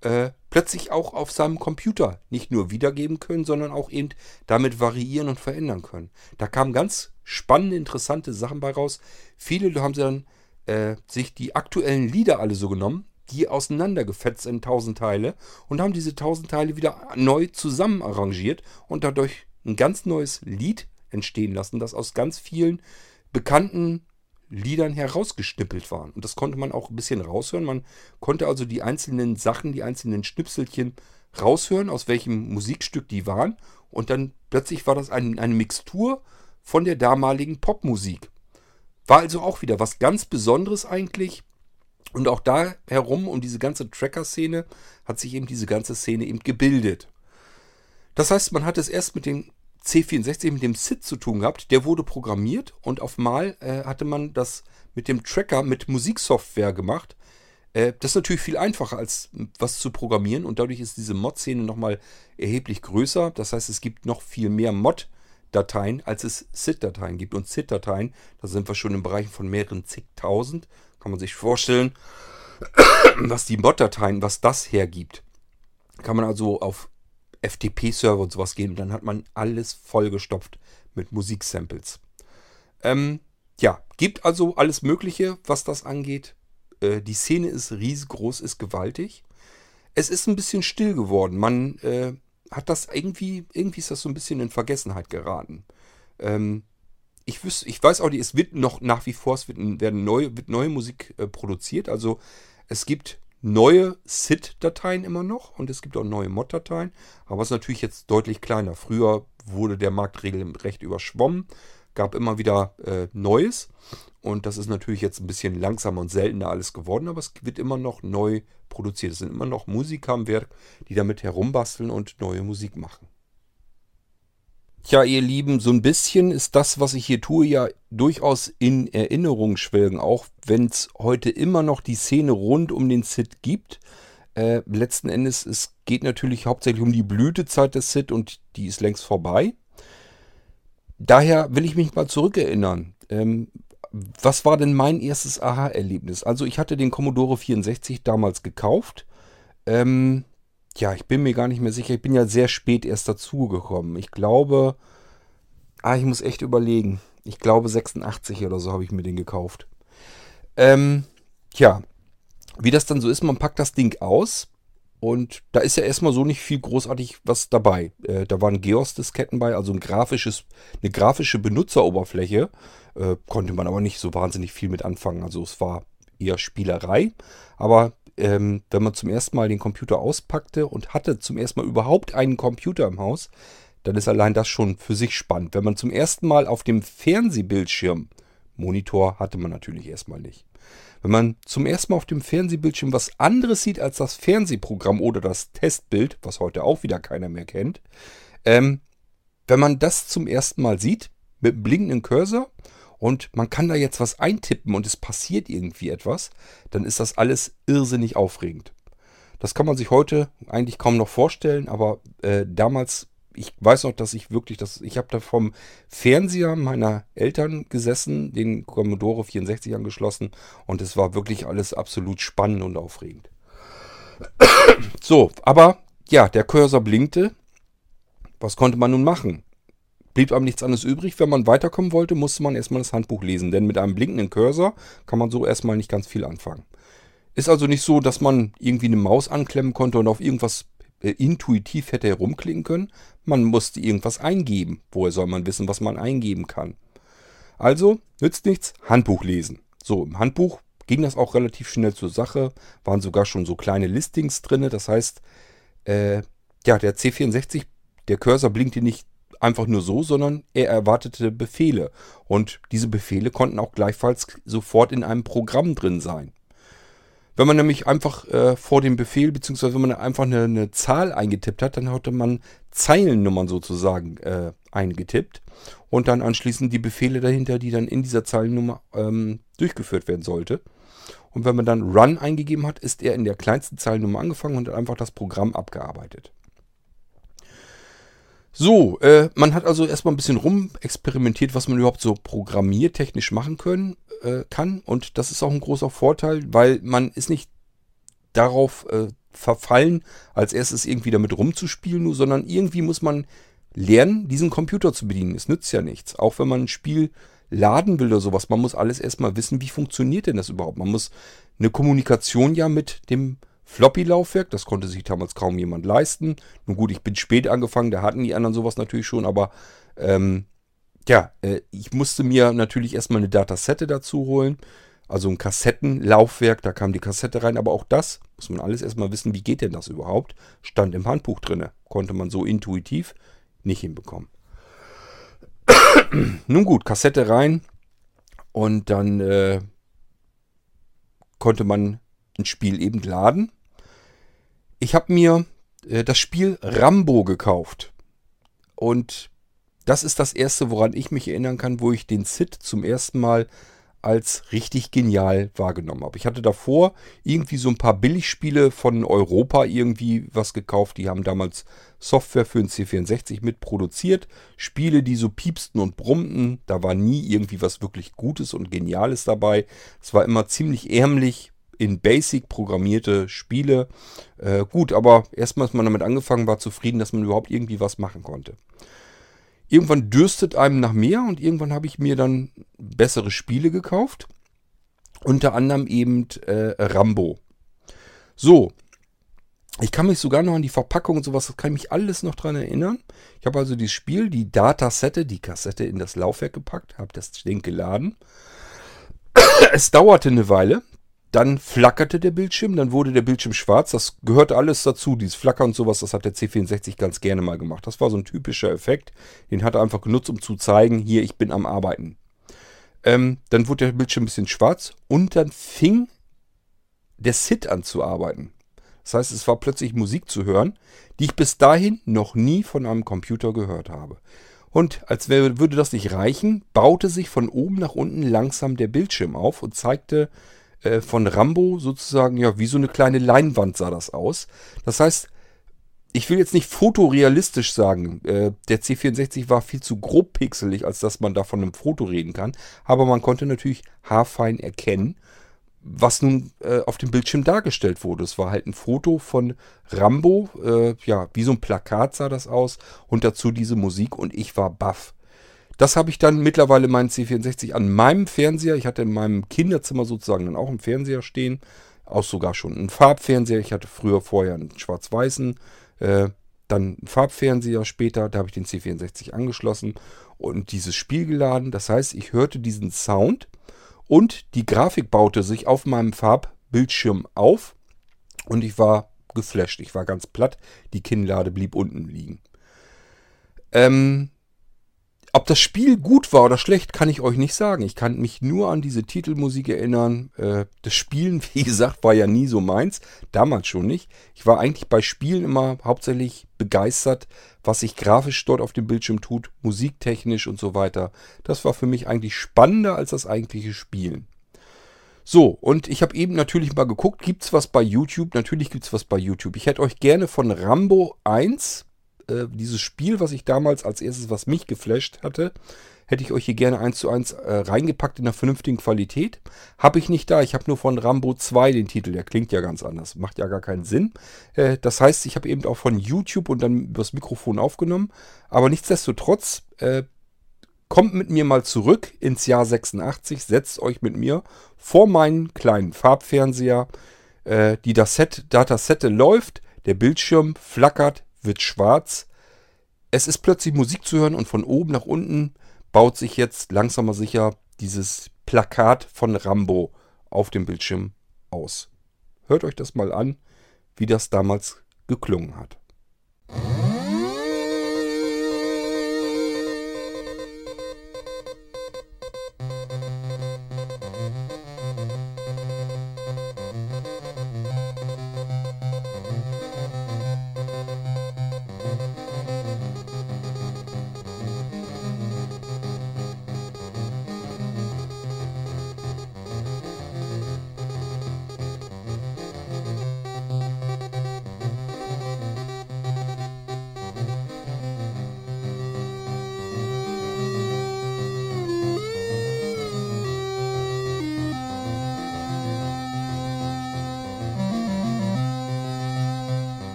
äh, plötzlich auch auf seinem Computer nicht nur wiedergeben können, sondern auch eben damit variieren und verändern können. Da kamen ganz spannende, interessante Sachen bei raus. Viele haben sie dann äh, sich die aktuellen Lieder alle so genommen, die auseinandergefetzt in tausend Teile und haben diese tausend Teile wieder neu zusammen arrangiert und dadurch ein ganz neues Lied entstehen lassen, das aus ganz vielen bekannten Liedern herausgestippelt waren. Und das konnte man auch ein bisschen raushören. Man konnte also die einzelnen Sachen, die einzelnen Schnipselchen raushören, aus welchem Musikstück die waren. Und dann plötzlich war das ein, eine Mixtur von der damaligen Popmusik. War also auch wieder was ganz Besonderes eigentlich. Und auch da herum, um diese ganze Tracker-Szene, hat sich eben diese ganze Szene eben gebildet. Das heißt, man hat es erst mit den C64 mit dem SID zu tun gehabt. Der wurde programmiert und auf Mal äh, hatte man das mit dem Tracker mit Musiksoftware gemacht. Äh, das ist natürlich viel einfacher als was zu programmieren und dadurch ist diese Mod-Szene nochmal erheblich größer. Das heißt, es gibt noch viel mehr Mod-Dateien, als es SID-Dateien gibt. Und SID-Dateien, da sind wir schon im Bereich von mehreren zigtausend. Kann man sich vorstellen, was die Mod-Dateien, was das hergibt. Kann man also auf FTP-Server und sowas gehen. Und dann hat man alles vollgestopft mit Musiksamples. Ähm, ja, gibt also alles Mögliche, was das angeht. Äh, die Szene ist riesengroß, ist gewaltig. Es ist ein bisschen still geworden. Man äh, hat das irgendwie, irgendwie ist das so ein bisschen in Vergessenheit geraten. Ähm, ich, wüs, ich weiß auch nicht, es wird noch nach wie vor, es wird, werden neue, wird neue Musik äh, produziert. Also es gibt neue SID-Dateien immer noch und es gibt auch neue Mod-Dateien, aber es ist natürlich jetzt deutlich kleiner. Früher wurde der Markt regelrecht überschwommen, gab immer wieder äh, Neues und das ist natürlich jetzt ein bisschen langsamer und seltener alles geworden, aber es wird immer noch neu produziert. Es sind immer noch Musiker am Werk, die damit herumbasteln und neue Musik machen. Tja, ihr Lieben, so ein bisschen ist das, was ich hier tue, ja durchaus in Erinnerung schwelgen, auch wenn es heute immer noch die Szene rund um den Sid gibt. Äh, letzten Endes, es geht natürlich hauptsächlich um die Blütezeit des Sid und die ist längst vorbei. Daher will ich mich mal zurückerinnern. Ähm, was war denn mein erstes Aha-Erlebnis? Also ich hatte den Commodore 64 damals gekauft. Ähm, ja, ich bin mir gar nicht mehr sicher. Ich bin ja sehr spät erst dazugekommen. Ich glaube, ah, ich muss echt überlegen. Ich glaube 86 oder so habe ich mir den gekauft. Ähm, tja, wie das dann so ist, man packt das Ding aus und da ist ja erstmal so nicht viel großartig was dabei. Äh, da waren Geos-Disketten bei, also ein grafisches, eine grafische Benutzeroberfläche. Äh, konnte man aber nicht so wahnsinnig viel mit anfangen. Also es war eher Spielerei. Aber ähm, wenn man zum ersten Mal den Computer auspackte und hatte zum ersten Mal überhaupt einen Computer im Haus, dann ist allein das schon für sich spannend. Wenn man zum ersten Mal auf dem Fernsehbildschirm, Monitor hatte man natürlich erstmal nicht, wenn man zum ersten Mal auf dem Fernsehbildschirm was anderes sieht als das Fernsehprogramm oder das Testbild, was heute auch wieder keiner mehr kennt, ähm, wenn man das zum ersten Mal sieht, mit blinkenden Cursor und man kann da jetzt was eintippen und es passiert irgendwie etwas, dann ist das alles irrsinnig aufregend. Das kann man sich heute eigentlich kaum noch vorstellen, aber äh, damals, ich weiß noch, dass ich wirklich, das, ich habe da vom Fernseher meiner Eltern gesessen, den Commodore 64 angeschlossen und es war wirklich alles absolut spannend und aufregend. So, aber ja, der Cursor blinkte. Was konnte man nun machen? Blieb einem nichts anderes übrig. Wenn man weiterkommen wollte, musste man erstmal das Handbuch lesen, denn mit einem blinkenden Cursor kann man so erstmal nicht ganz viel anfangen. Ist also nicht so, dass man irgendwie eine Maus anklemmen konnte und auf irgendwas äh, intuitiv hätte herumklicken können. Man musste irgendwas eingeben. Woher soll man wissen, was man eingeben kann? Also, nützt nichts, Handbuch lesen. So, im Handbuch ging das auch relativ schnell zur Sache, waren sogar schon so kleine Listings drin. Das heißt, äh, ja, der C64, der Cursor blinkte nicht einfach nur so, sondern er erwartete Befehle. Und diese Befehle konnten auch gleichfalls sofort in einem Programm drin sein. Wenn man nämlich einfach äh, vor dem Befehl, beziehungsweise wenn man einfach eine, eine, Zahl eingetippt hat, dann hatte man Zeilennummern sozusagen äh, eingetippt und dann anschließend die Befehle dahinter, die dann in dieser Zeilennummer ähm, durchgeführt werden sollte. Und wenn man dann Run eingegeben hat, ist er in der kleinsten Zeilennummer angefangen und hat einfach das Programm abgearbeitet. So, äh, man hat also erstmal ein bisschen rumexperimentiert, was man überhaupt so programmiertechnisch machen können, äh, kann. Und das ist auch ein großer Vorteil, weil man ist nicht darauf äh, verfallen, als erstes irgendwie damit rumzuspielen, nur, sondern irgendwie muss man lernen, diesen Computer zu bedienen. Es nützt ja nichts. Auch wenn man ein Spiel laden will oder sowas, man muss alles erstmal wissen, wie funktioniert denn das überhaupt. Man muss eine Kommunikation ja mit dem Floppy-Laufwerk, das konnte sich damals kaum jemand leisten. Nun gut, ich bin spät angefangen, da hatten die anderen sowas natürlich schon, aber ähm, ja, äh, ich musste mir natürlich erstmal eine Datasette dazu holen. Also ein Kassettenlaufwerk, da kam die Kassette rein, aber auch das muss man alles erstmal wissen, wie geht denn das überhaupt? Stand im Handbuch drinne. Konnte man so intuitiv nicht hinbekommen. Nun gut, Kassette rein und dann äh, konnte man ein Spiel eben laden. Ich habe mir äh, das Spiel Rambo gekauft. Und das ist das erste, woran ich mich erinnern kann, wo ich den Sid zum ersten Mal als richtig genial wahrgenommen habe. Ich hatte davor irgendwie so ein paar Billigspiele von Europa irgendwie was gekauft. Die haben damals Software für den C64 mitproduziert. Spiele, die so piepsten und brummten. Da war nie irgendwie was wirklich Gutes und Geniales dabei. Es war immer ziemlich ärmlich in Basic programmierte Spiele. Äh, gut, aber erstmal ist man damit angefangen, war zufrieden, dass man überhaupt irgendwie was machen konnte. Irgendwann dürstet einem nach mehr und irgendwann habe ich mir dann bessere Spiele gekauft. Unter anderem eben äh, Rambo. So, ich kann mich sogar noch an die Verpackung und sowas, das kann ich mich alles noch dran erinnern. Ich habe also dieses Spiel, die Datasette, die Kassette in das Laufwerk gepackt, habe das Ding geladen. es dauerte eine Weile, dann flackerte der Bildschirm, dann wurde der Bildschirm schwarz. Das gehört alles dazu. Dieses Flacker und sowas, das hat der C64 ganz gerne mal gemacht. Das war so ein typischer Effekt. Den hat er einfach genutzt, um zu zeigen, hier, ich bin am Arbeiten. Ähm, dann wurde der Bildschirm ein bisschen schwarz und dann fing der SID an zu arbeiten. Das heißt, es war plötzlich Musik zu hören, die ich bis dahin noch nie von einem Computer gehört habe. Und als würde das nicht reichen, baute sich von oben nach unten langsam der Bildschirm auf und zeigte äh, von Rambo sozusagen, ja, wie so eine kleine Leinwand sah das aus. Das heißt, ich will jetzt nicht fotorealistisch sagen, äh, der C64 war viel zu grob pixelig, als dass man da von einem Foto reden kann. Aber man konnte natürlich haarfein erkennen, was nun äh, auf dem Bildschirm dargestellt wurde. Es war halt ein Foto von Rambo, äh, ja, wie so ein Plakat sah das aus und dazu diese Musik und ich war baff. Das habe ich dann mittlerweile meinen C64 an meinem Fernseher. Ich hatte in meinem Kinderzimmer sozusagen dann auch einen Fernseher stehen. Auch sogar schon einen Farbfernseher. Ich hatte früher vorher einen schwarz-weißen. Äh, dann einen Farbfernseher später. Da habe ich den C64 angeschlossen und dieses Spiel geladen. Das heißt, ich hörte diesen Sound und die Grafik baute sich auf meinem Farbbildschirm auf. Und ich war geflasht. Ich war ganz platt. Die Kinnlade blieb unten liegen. Ähm, ob das Spiel gut war oder schlecht, kann ich euch nicht sagen. Ich kann mich nur an diese Titelmusik erinnern. Äh, das Spielen, wie gesagt, war ja nie so meins. Damals schon nicht. Ich war eigentlich bei Spielen immer hauptsächlich begeistert, was sich grafisch dort auf dem Bildschirm tut, musiktechnisch und so weiter. Das war für mich eigentlich spannender als das eigentliche Spielen. So, und ich habe eben natürlich mal geguckt, gibt es was bei YouTube? Natürlich gibt es was bei YouTube. Ich hätte euch gerne von Rambo 1 äh, dieses Spiel, was ich damals als erstes, was mich geflasht hatte, hätte ich euch hier gerne eins zu eins äh, reingepackt in einer vernünftigen Qualität. Habe ich nicht da. Ich habe nur von Rambo 2 den Titel. Der klingt ja ganz anders. Macht ja gar keinen Sinn. Äh, das heißt, ich habe eben auch von YouTube und dann übers Mikrofon aufgenommen. Aber nichtsdestotrotz, äh, kommt mit mir mal zurück ins Jahr 86. Setzt euch mit mir vor meinen kleinen Farbfernseher. Äh, die Datasette läuft. Der Bildschirm flackert wird schwarz. Es ist plötzlich Musik zu hören und von oben nach unten baut sich jetzt langsam aber sicher dieses Plakat von Rambo auf dem Bildschirm aus. Hört euch das mal an, wie das damals geklungen hat.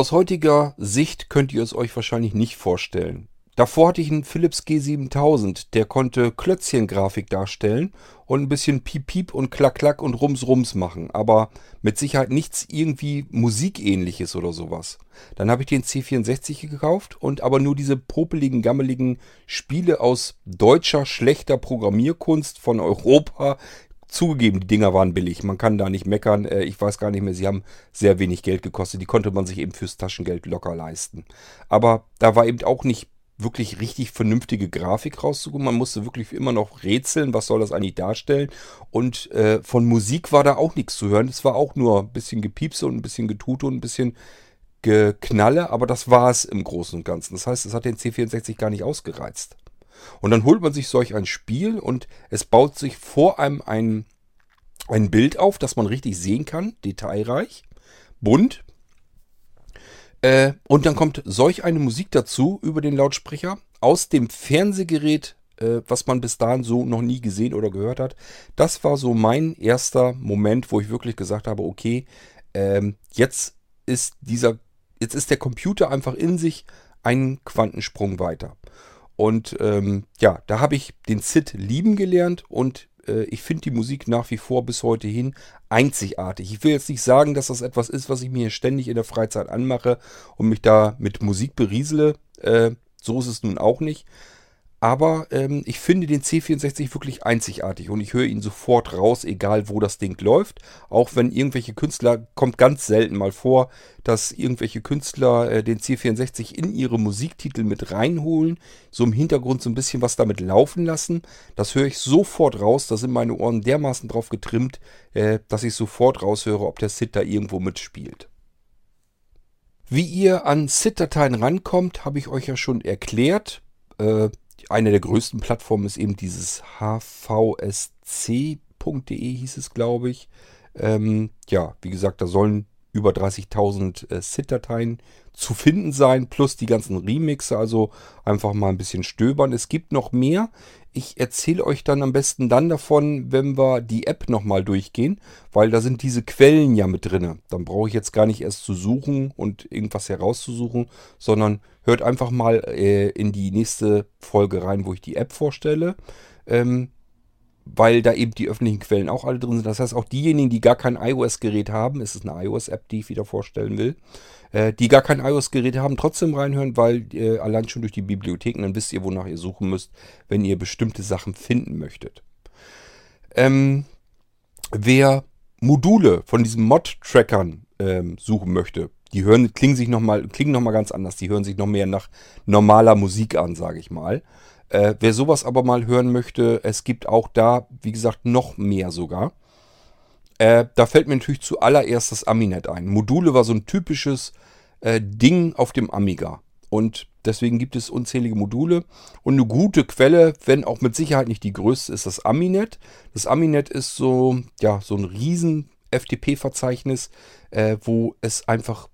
Aus heutiger Sicht könnt ihr es euch wahrscheinlich nicht vorstellen. Davor hatte ich einen Philips G7000, der konnte Klötzchengrafik darstellen und ein bisschen Piep Piep und Klack Klack und Rums Rums machen, aber mit Sicherheit nichts irgendwie Musikähnliches oder sowas. Dann habe ich den C64 gekauft und aber nur diese popeligen, gammeligen Spiele aus deutscher, schlechter Programmierkunst von Europa. Zugegeben, die Dinger waren billig. Man kann da nicht meckern. Äh, ich weiß gar nicht mehr, sie haben sehr wenig Geld gekostet. Die konnte man sich eben fürs Taschengeld locker leisten. Aber da war eben auch nicht wirklich richtig vernünftige Grafik rauszukommen. Man musste wirklich immer noch rätseln, was soll das eigentlich darstellen. Und äh, von Musik war da auch nichts zu hören. Es war auch nur ein bisschen Gepiepse und ein bisschen Getute und ein bisschen Geknalle, aber das war es im Großen und Ganzen. Das heißt, es hat den C64 gar nicht ausgereizt. Und dann holt man sich solch ein Spiel und es baut sich vor einem ein, ein Bild auf, das man richtig sehen kann, detailreich, bunt, äh, und dann kommt solch eine Musik dazu über den Lautsprecher aus dem Fernsehgerät, äh, was man bis dahin so noch nie gesehen oder gehört hat. Das war so mein erster Moment, wo ich wirklich gesagt habe, okay, ähm, jetzt ist dieser, jetzt ist der Computer einfach in sich einen Quantensprung weiter. Und ähm, ja, da habe ich den SID lieben gelernt und äh, ich finde die Musik nach wie vor bis heute hin einzigartig. Ich will jetzt nicht sagen, dass das etwas ist, was ich mir ständig in der Freizeit anmache und mich da mit Musik beriesele. Äh, so ist es nun auch nicht. Aber ähm, ich finde den C64 wirklich einzigartig und ich höre ihn sofort raus, egal wo das Ding läuft. Auch wenn irgendwelche Künstler, kommt ganz selten mal vor, dass irgendwelche Künstler äh, den C64 in ihre Musiktitel mit reinholen, so im Hintergrund so ein bisschen was damit laufen lassen. Das höre ich sofort raus, da sind meine Ohren dermaßen drauf getrimmt, äh, dass ich sofort raushöre, ob der SID da irgendwo mitspielt. Wie ihr an SID-Dateien rankommt, habe ich euch ja schon erklärt. Äh, eine der größten Plattformen ist eben dieses hvsc.de hieß es, glaube ich. Ähm, ja, wie gesagt, da sollen über 30.000 äh, SID-Dateien zu finden sein, plus die ganzen Remixe, also einfach mal ein bisschen stöbern. Es gibt noch mehr. Ich erzähle euch dann am besten dann davon, wenn wir die App nochmal durchgehen, weil da sind diese Quellen ja mit drin. Dann brauche ich jetzt gar nicht erst zu suchen und irgendwas herauszusuchen, sondern hört einfach mal äh, in die nächste Folge rein, wo ich die App vorstelle. Ähm, weil da eben die öffentlichen Quellen auch alle drin sind. Das heißt, auch diejenigen, die gar kein iOS-Gerät haben, es ist eine iOS-App, die ich wieder vorstellen will, äh, die gar kein iOS-Gerät haben, trotzdem reinhören, weil äh, allein schon durch die Bibliotheken, dann wisst ihr, wonach ihr suchen müsst, wenn ihr bestimmte Sachen finden möchtet. Ähm, wer Module von diesen Mod-Trackern ähm, suchen möchte, die hören, klingen sich noch nochmal ganz anders. Die hören sich noch mehr nach normaler Musik an, sage ich mal. Äh, wer sowas aber mal hören möchte, es gibt auch da, wie gesagt, noch mehr sogar. Äh, da fällt mir natürlich zuallererst das Aminet ein. Module war so ein typisches äh, Ding auf dem Amiga. Und deswegen gibt es unzählige Module. Und eine gute Quelle, wenn auch mit Sicherheit nicht die größte, ist das Aminet. Das Aminet ist so, ja, so ein riesen FTP-Verzeichnis, äh, wo es einfach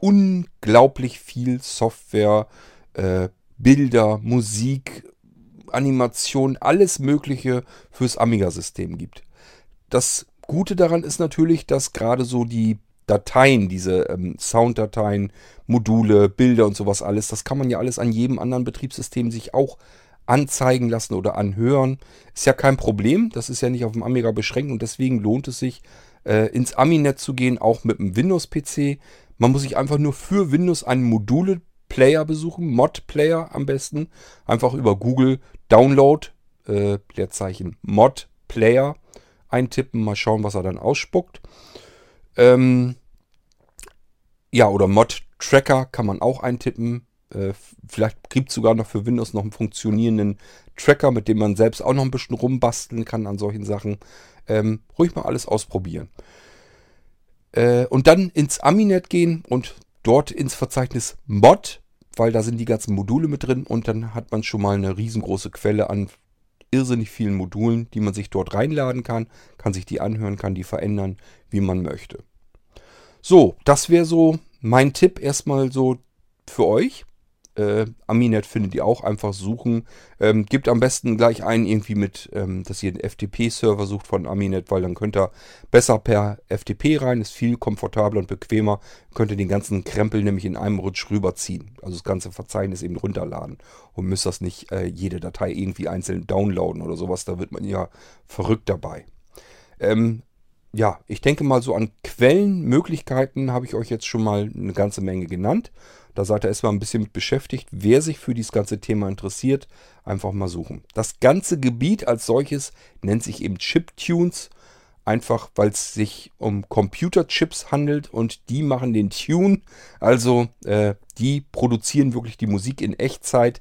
unglaublich viel Software, äh, Bilder, Musik, Animation, alles Mögliche fürs Amiga-System gibt. Das Gute daran ist natürlich, dass gerade so die Dateien, diese ähm, Sounddateien, Module, Bilder und sowas alles, das kann man ja alles an jedem anderen Betriebssystem sich auch anzeigen lassen oder anhören. Ist ja kein Problem, das ist ja nicht auf dem Amiga beschränkt und deswegen lohnt es sich, äh, ins Aminet zu gehen, auch mit einem Windows-PC. Man muss sich einfach nur für Windows einen Module-Player besuchen, Mod-Player am besten. Einfach über Google Download, äh, Leerzeichen Mod-Player eintippen, mal schauen, was er dann ausspuckt. Ähm, ja, oder Mod-Tracker kann man auch eintippen. Äh, vielleicht gibt es sogar noch für Windows noch einen funktionierenden Tracker, mit dem man selbst auch noch ein bisschen rumbasteln kann an solchen Sachen. Ähm, ruhig mal alles ausprobieren. Äh, und dann ins Aminet gehen und dort ins Verzeichnis Mod, weil da sind die ganzen Module mit drin und dann hat man schon mal eine riesengroße Quelle an irrsinnig vielen Modulen, die man sich dort reinladen kann, kann sich die anhören, kann die verändern, wie man möchte. So, das wäre so mein Tipp erstmal so für euch. Äh, Aminet findet ihr auch einfach suchen. Ähm, gebt am besten gleich einen irgendwie mit, ähm, dass ihr einen FTP-Server sucht von Aminet, weil dann könnt ihr besser per FTP rein, ist viel komfortabler und bequemer. Könnt ihr den ganzen Krempel nämlich in einem Rutsch rüberziehen. Also das ganze Verzeichnis eben runterladen und müsst das nicht äh, jede Datei irgendwie einzeln downloaden oder sowas. Da wird man ja verrückt dabei. Ähm, ja, ich denke mal so an Quellenmöglichkeiten habe ich euch jetzt schon mal eine ganze Menge genannt. Da seid ihr erstmal ein bisschen mit beschäftigt. Wer sich für dieses ganze Thema interessiert, einfach mal suchen. Das ganze Gebiet als solches nennt sich eben Chiptunes. Einfach weil es sich um Computerchips handelt und die machen den Tune. Also äh, die produzieren wirklich die Musik in Echtzeit.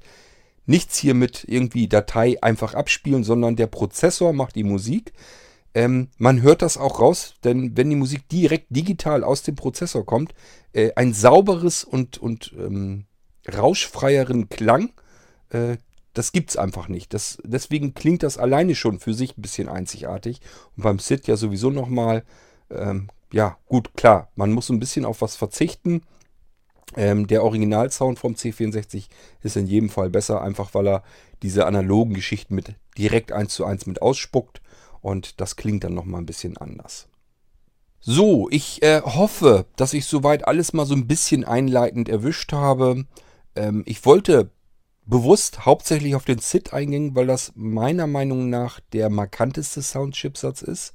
Nichts hier mit irgendwie Datei einfach abspielen, sondern der Prozessor macht die Musik. Ähm, man hört das auch raus, denn wenn die Musik direkt digital aus dem Prozessor kommt, äh, ein sauberes und, und ähm, rauschfreieren Klang, äh, das gibt es einfach nicht. Das, deswegen klingt das alleine schon für sich ein bisschen einzigartig. Und beim SID ja sowieso nochmal, ähm, ja gut, klar, man muss ein bisschen auf was verzichten. Ähm, der Originalsound vom C64 ist in jedem Fall besser, einfach weil er diese analogen Geschichten mit direkt eins zu eins mit ausspuckt. Und das klingt dann nochmal ein bisschen anders. So, ich äh, hoffe, dass ich soweit alles mal so ein bisschen einleitend erwischt habe. Ähm, ich wollte bewusst hauptsächlich auf den SID eingehen, weil das meiner Meinung nach der markanteste Soundchipsatz ist.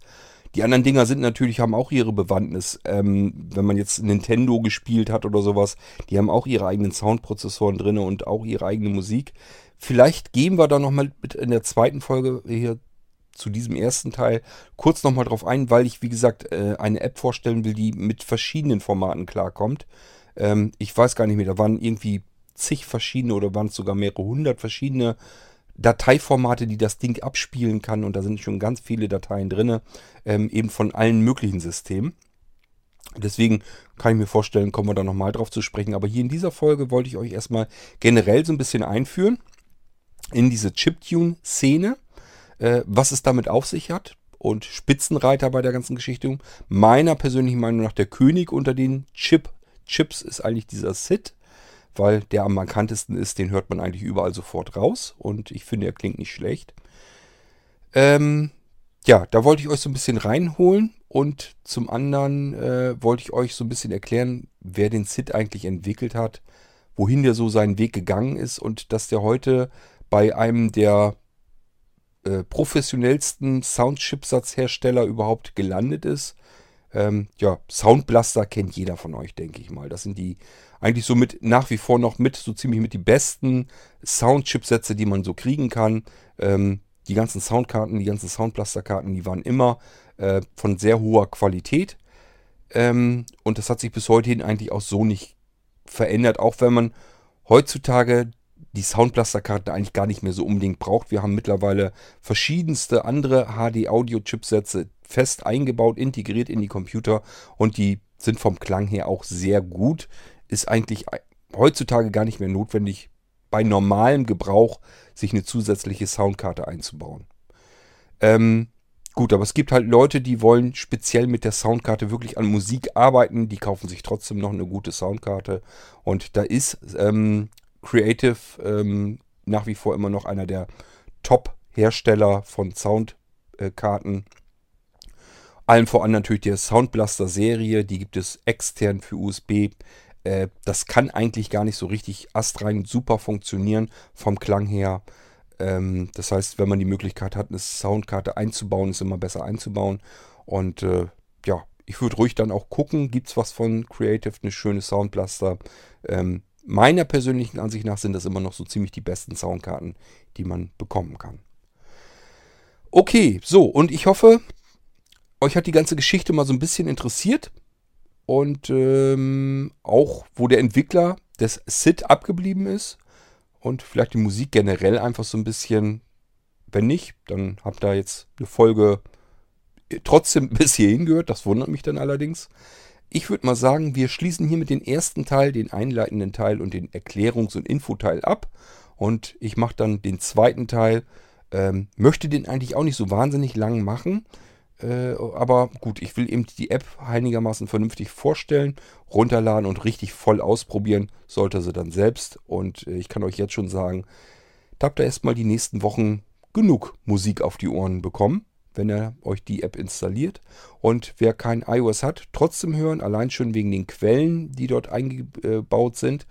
Die anderen Dinger sind natürlich, haben auch ihre Bewandtnis. Ähm, wenn man jetzt Nintendo gespielt hat oder sowas, die haben auch ihre eigenen Soundprozessoren drin und auch ihre eigene Musik. Vielleicht gehen wir da nochmal mit in der zweiten Folge hier zu diesem ersten Teil kurz nochmal drauf ein, weil ich, wie gesagt, äh, eine App vorstellen will, die mit verschiedenen Formaten klarkommt. Ähm, ich weiß gar nicht mehr, da waren irgendwie zig verschiedene oder waren es sogar mehrere hundert verschiedene Dateiformate, die das Ding abspielen kann. Und da sind schon ganz viele Dateien drin, ähm, eben von allen möglichen Systemen. Deswegen kann ich mir vorstellen, kommen wir da nochmal drauf zu sprechen. Aber hier in dieser Folge wollte ich euch erstmal generell so ein bisschen einführen in diese Chiptune-Szene äh, was es damit auf sich hat und Spitzenreiter bei der ganzen Geschichte. Meiner persönlichen Meinung nach der König unter den Chip, Chips ist eigentlich dieser Sid, weil der am markantesten ist, den hört man eigentlich überall sofort raus und ich finde, er klingt nicht schlecht. Ähm, ja, da wollte ich euch so ein bisschen reinholen und zum anderen äh, wollte ich euch so ein bisschen erklären, wer den Sid eigentlich entwickelt hat, wohin der so seinen Weg gegangen ist und dass der heute bei einem der äh, professionellsten Soundchipsatzhersteller überhaupt gelandet ist. Ähm, ja, Soundblaster kennt jeder von euch, denke ich mal. Das sind die eigentlich so mit nach wie vor noch mit so ziemlich mit die besten Soundchipsätze, die man so kriegen kann. Ähm, die ganzen Soundkarten, die ganzen Soundblaster-Karten, die waren immer äh, von sehr hoher Qualität. Ähm, und das hat sich bis heute hin eigentlich auch so nicht verändert, auch wenn man heutzutage die Soundblaster-Karten eigentlich gar nicht mehr so unbedingt braucht. Wir haben mittlerweile verschiedenste andere HD-Audio-Chipsätze fest eingebaut, integriert in die Computer und die sind vom Klang her auch sehr gut. Ist eigentlich heutzutage gar nicht mehr notwendig, bei normalem Gebrauch sich eine zusätzliche Soundkarte einzubauen. Ähm, gut, aber es gibt halt Leute, die wollen speziell mit der Soundkarte wirklich an Musik arbeiten. Die kaufen sich trotzdem noch eine gute Soundkarte. Und da ist ähm, Creative ähm, nach wie vor immer noch einer der Top-Hersteller von Soundkarten. Allen voran natürlich der Soundblaster-Serie, die gibt es extern für USB. Äh, das kann eigentlich gar nicht so richtig astrein super funktionieren vom Klang her. Ähm, das heißt, wenn man die Möglichkeit hat, eine Soundkarte einzubauen, ist immer besser einzubauen. Und äh, ja, ich würde ruhig dann auch gucken, gibt es was von Creative, eine schöne Soundblaster. Ähm, meiner persönlichen Ansicht nach sind das immer noch so ziemlich die besten Soundkarten, die man bekommen kann. Okay, so, und ich hoffe, euch hat die ganze Geschichte mal so ein bisschen interessiert. Und ähm, auch, wo der Entwickler des SID abgeblieben ist. Und vielleicht die Musik generell einfach so ein bisschen. Wenn nicht, dann habt ihr jetzt eine Folge trotzdem bis hierhin gehört. Das wundert mich dann allerdings. Ich würde mal sagen, wir schließen hier mit dem ersten Teil, den einleitenden Teil und den Erklärungs- und Infoteil ab. Und ich mache dann den zweiten Teil. Ähm, möchte den eigentlich auch nicht so wahnsinnig lang machen. Äh, aber gut, ich will eben die App einigermaßen vernünftig vorstellen, runterladen und richtig voll ausprobieren, sollte sie dann selbst. Und äh, ich kann euch jetzt schon sagen, da habt ihr erstmal die nächsten Wochen genug Musik auf die Ohren bekommen, wenn ihr euch die App installiert. Und wer kein iOS hat, trotzdem hören, allein schon wegen den Quellen, die dort eingebaut sind.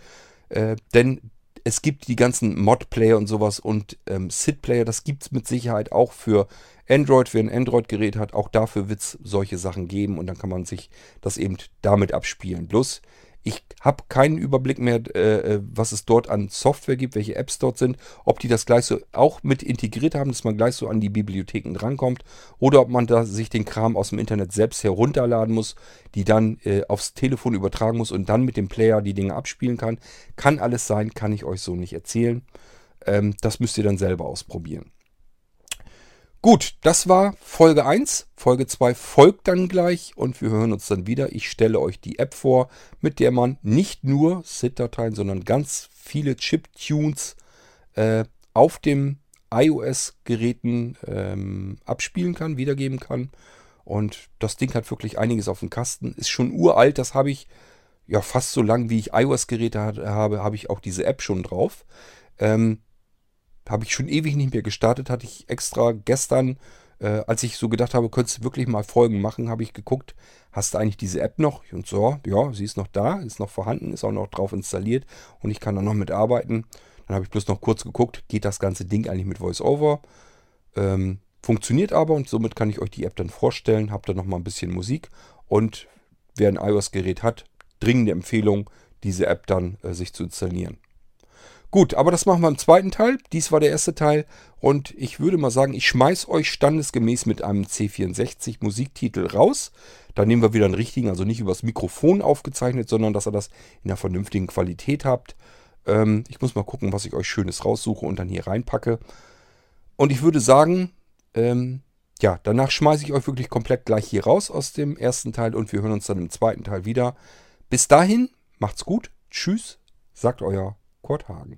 Äh, denn es gibt die ganzen Mod-Player und sowas und ähm, SID-Player, das gibt es mit Sicherheit auch für Android. Wer ein Android-Gerät hat, auch dafür wird es solche Sachen geben und dann kann man sich das eben damit abspielen. Bloß, ich habe keinen Überblick mehr, äh, äh, was es dort an Software gibt, welche Apps dort sind, ob die das gleich so auch mit integriert haben, dass man gleich so an die Bibliotheken drankommt oder ob man da sich den Kram aus dem Internet selbst herunterladen muss, die dann äh, aufs Telefon übertragen muss und dann mit dem Player die Dinge abspielen kann. Kann alles sein, kann ich euch so nicht erzählen. Ähm, das müsst ihr dann selber ausprobieren. Gut, das war Folge 1. Folge 2 folgt dann gleich und wir hören uns dann wieder. Ich stelle euch die App vor, mit der man nicht nur SID-Dateien, sondern ganz viele Chip-Tunes äh, auf dem iOS-Geräten ähm, abspielen kann, wiedergeben kann. Und das Ding hat wirklich einiges auf dem Kasten. Ist schon uralt, das habe ich ja fast so lange, wie ich iOS-Geräte habe, habe ich auch diese App schon drauf. Ähm, habe ich schon ewig nicht mehr gestartet. Hatte ich extra gestern, äh, als ich so gedacht habe, könntest du wirklich mal Folgen machen, habe ich geguckt, hast du eigentlich diese App noch? Und so, ja, sie ist noch da, ist noch vorhanden, ist auch noch drauf installiert und ich kann da noch mitarbeiten. Dann habe ich bloß noch kurz geguckt, geht das ganze Ding eigentlich mit VoiceOver? Ähm, funktioniert aber und somit kann ich euch die App dann vorstellen. Habt da noch mal ein bisschen Musik und wer ein iOS-Gerät hat, dringende Empfehlung, diese App dann äh, sich zu installieren. Gut, aber das machen wir im zweiten Teil. Dies war der erste Teil. Und ich würde mal sagen, ich schmeiß euch standesgemäß mit einem C64 Musiktitel raus. Da nehmen wir wieder einen richtigen, also nicht übers Mikrofon aufgezeichnet, sondern dass ihr das in einer vernünftigen Qualität habt. Ähm, ich muss mal gucken, was ich euch Schönes raussuche und dann hier reinpacke. Und ich würde sagen, ähm, ja, danach schmeiße ich euch wirklich komplett gleich hier raus aus dem ersten Teil und wir hören uns dann im zweiten Teil wieder. Bis dahin, macht's gut. Tschüss, sagt euer Kurt Hagen.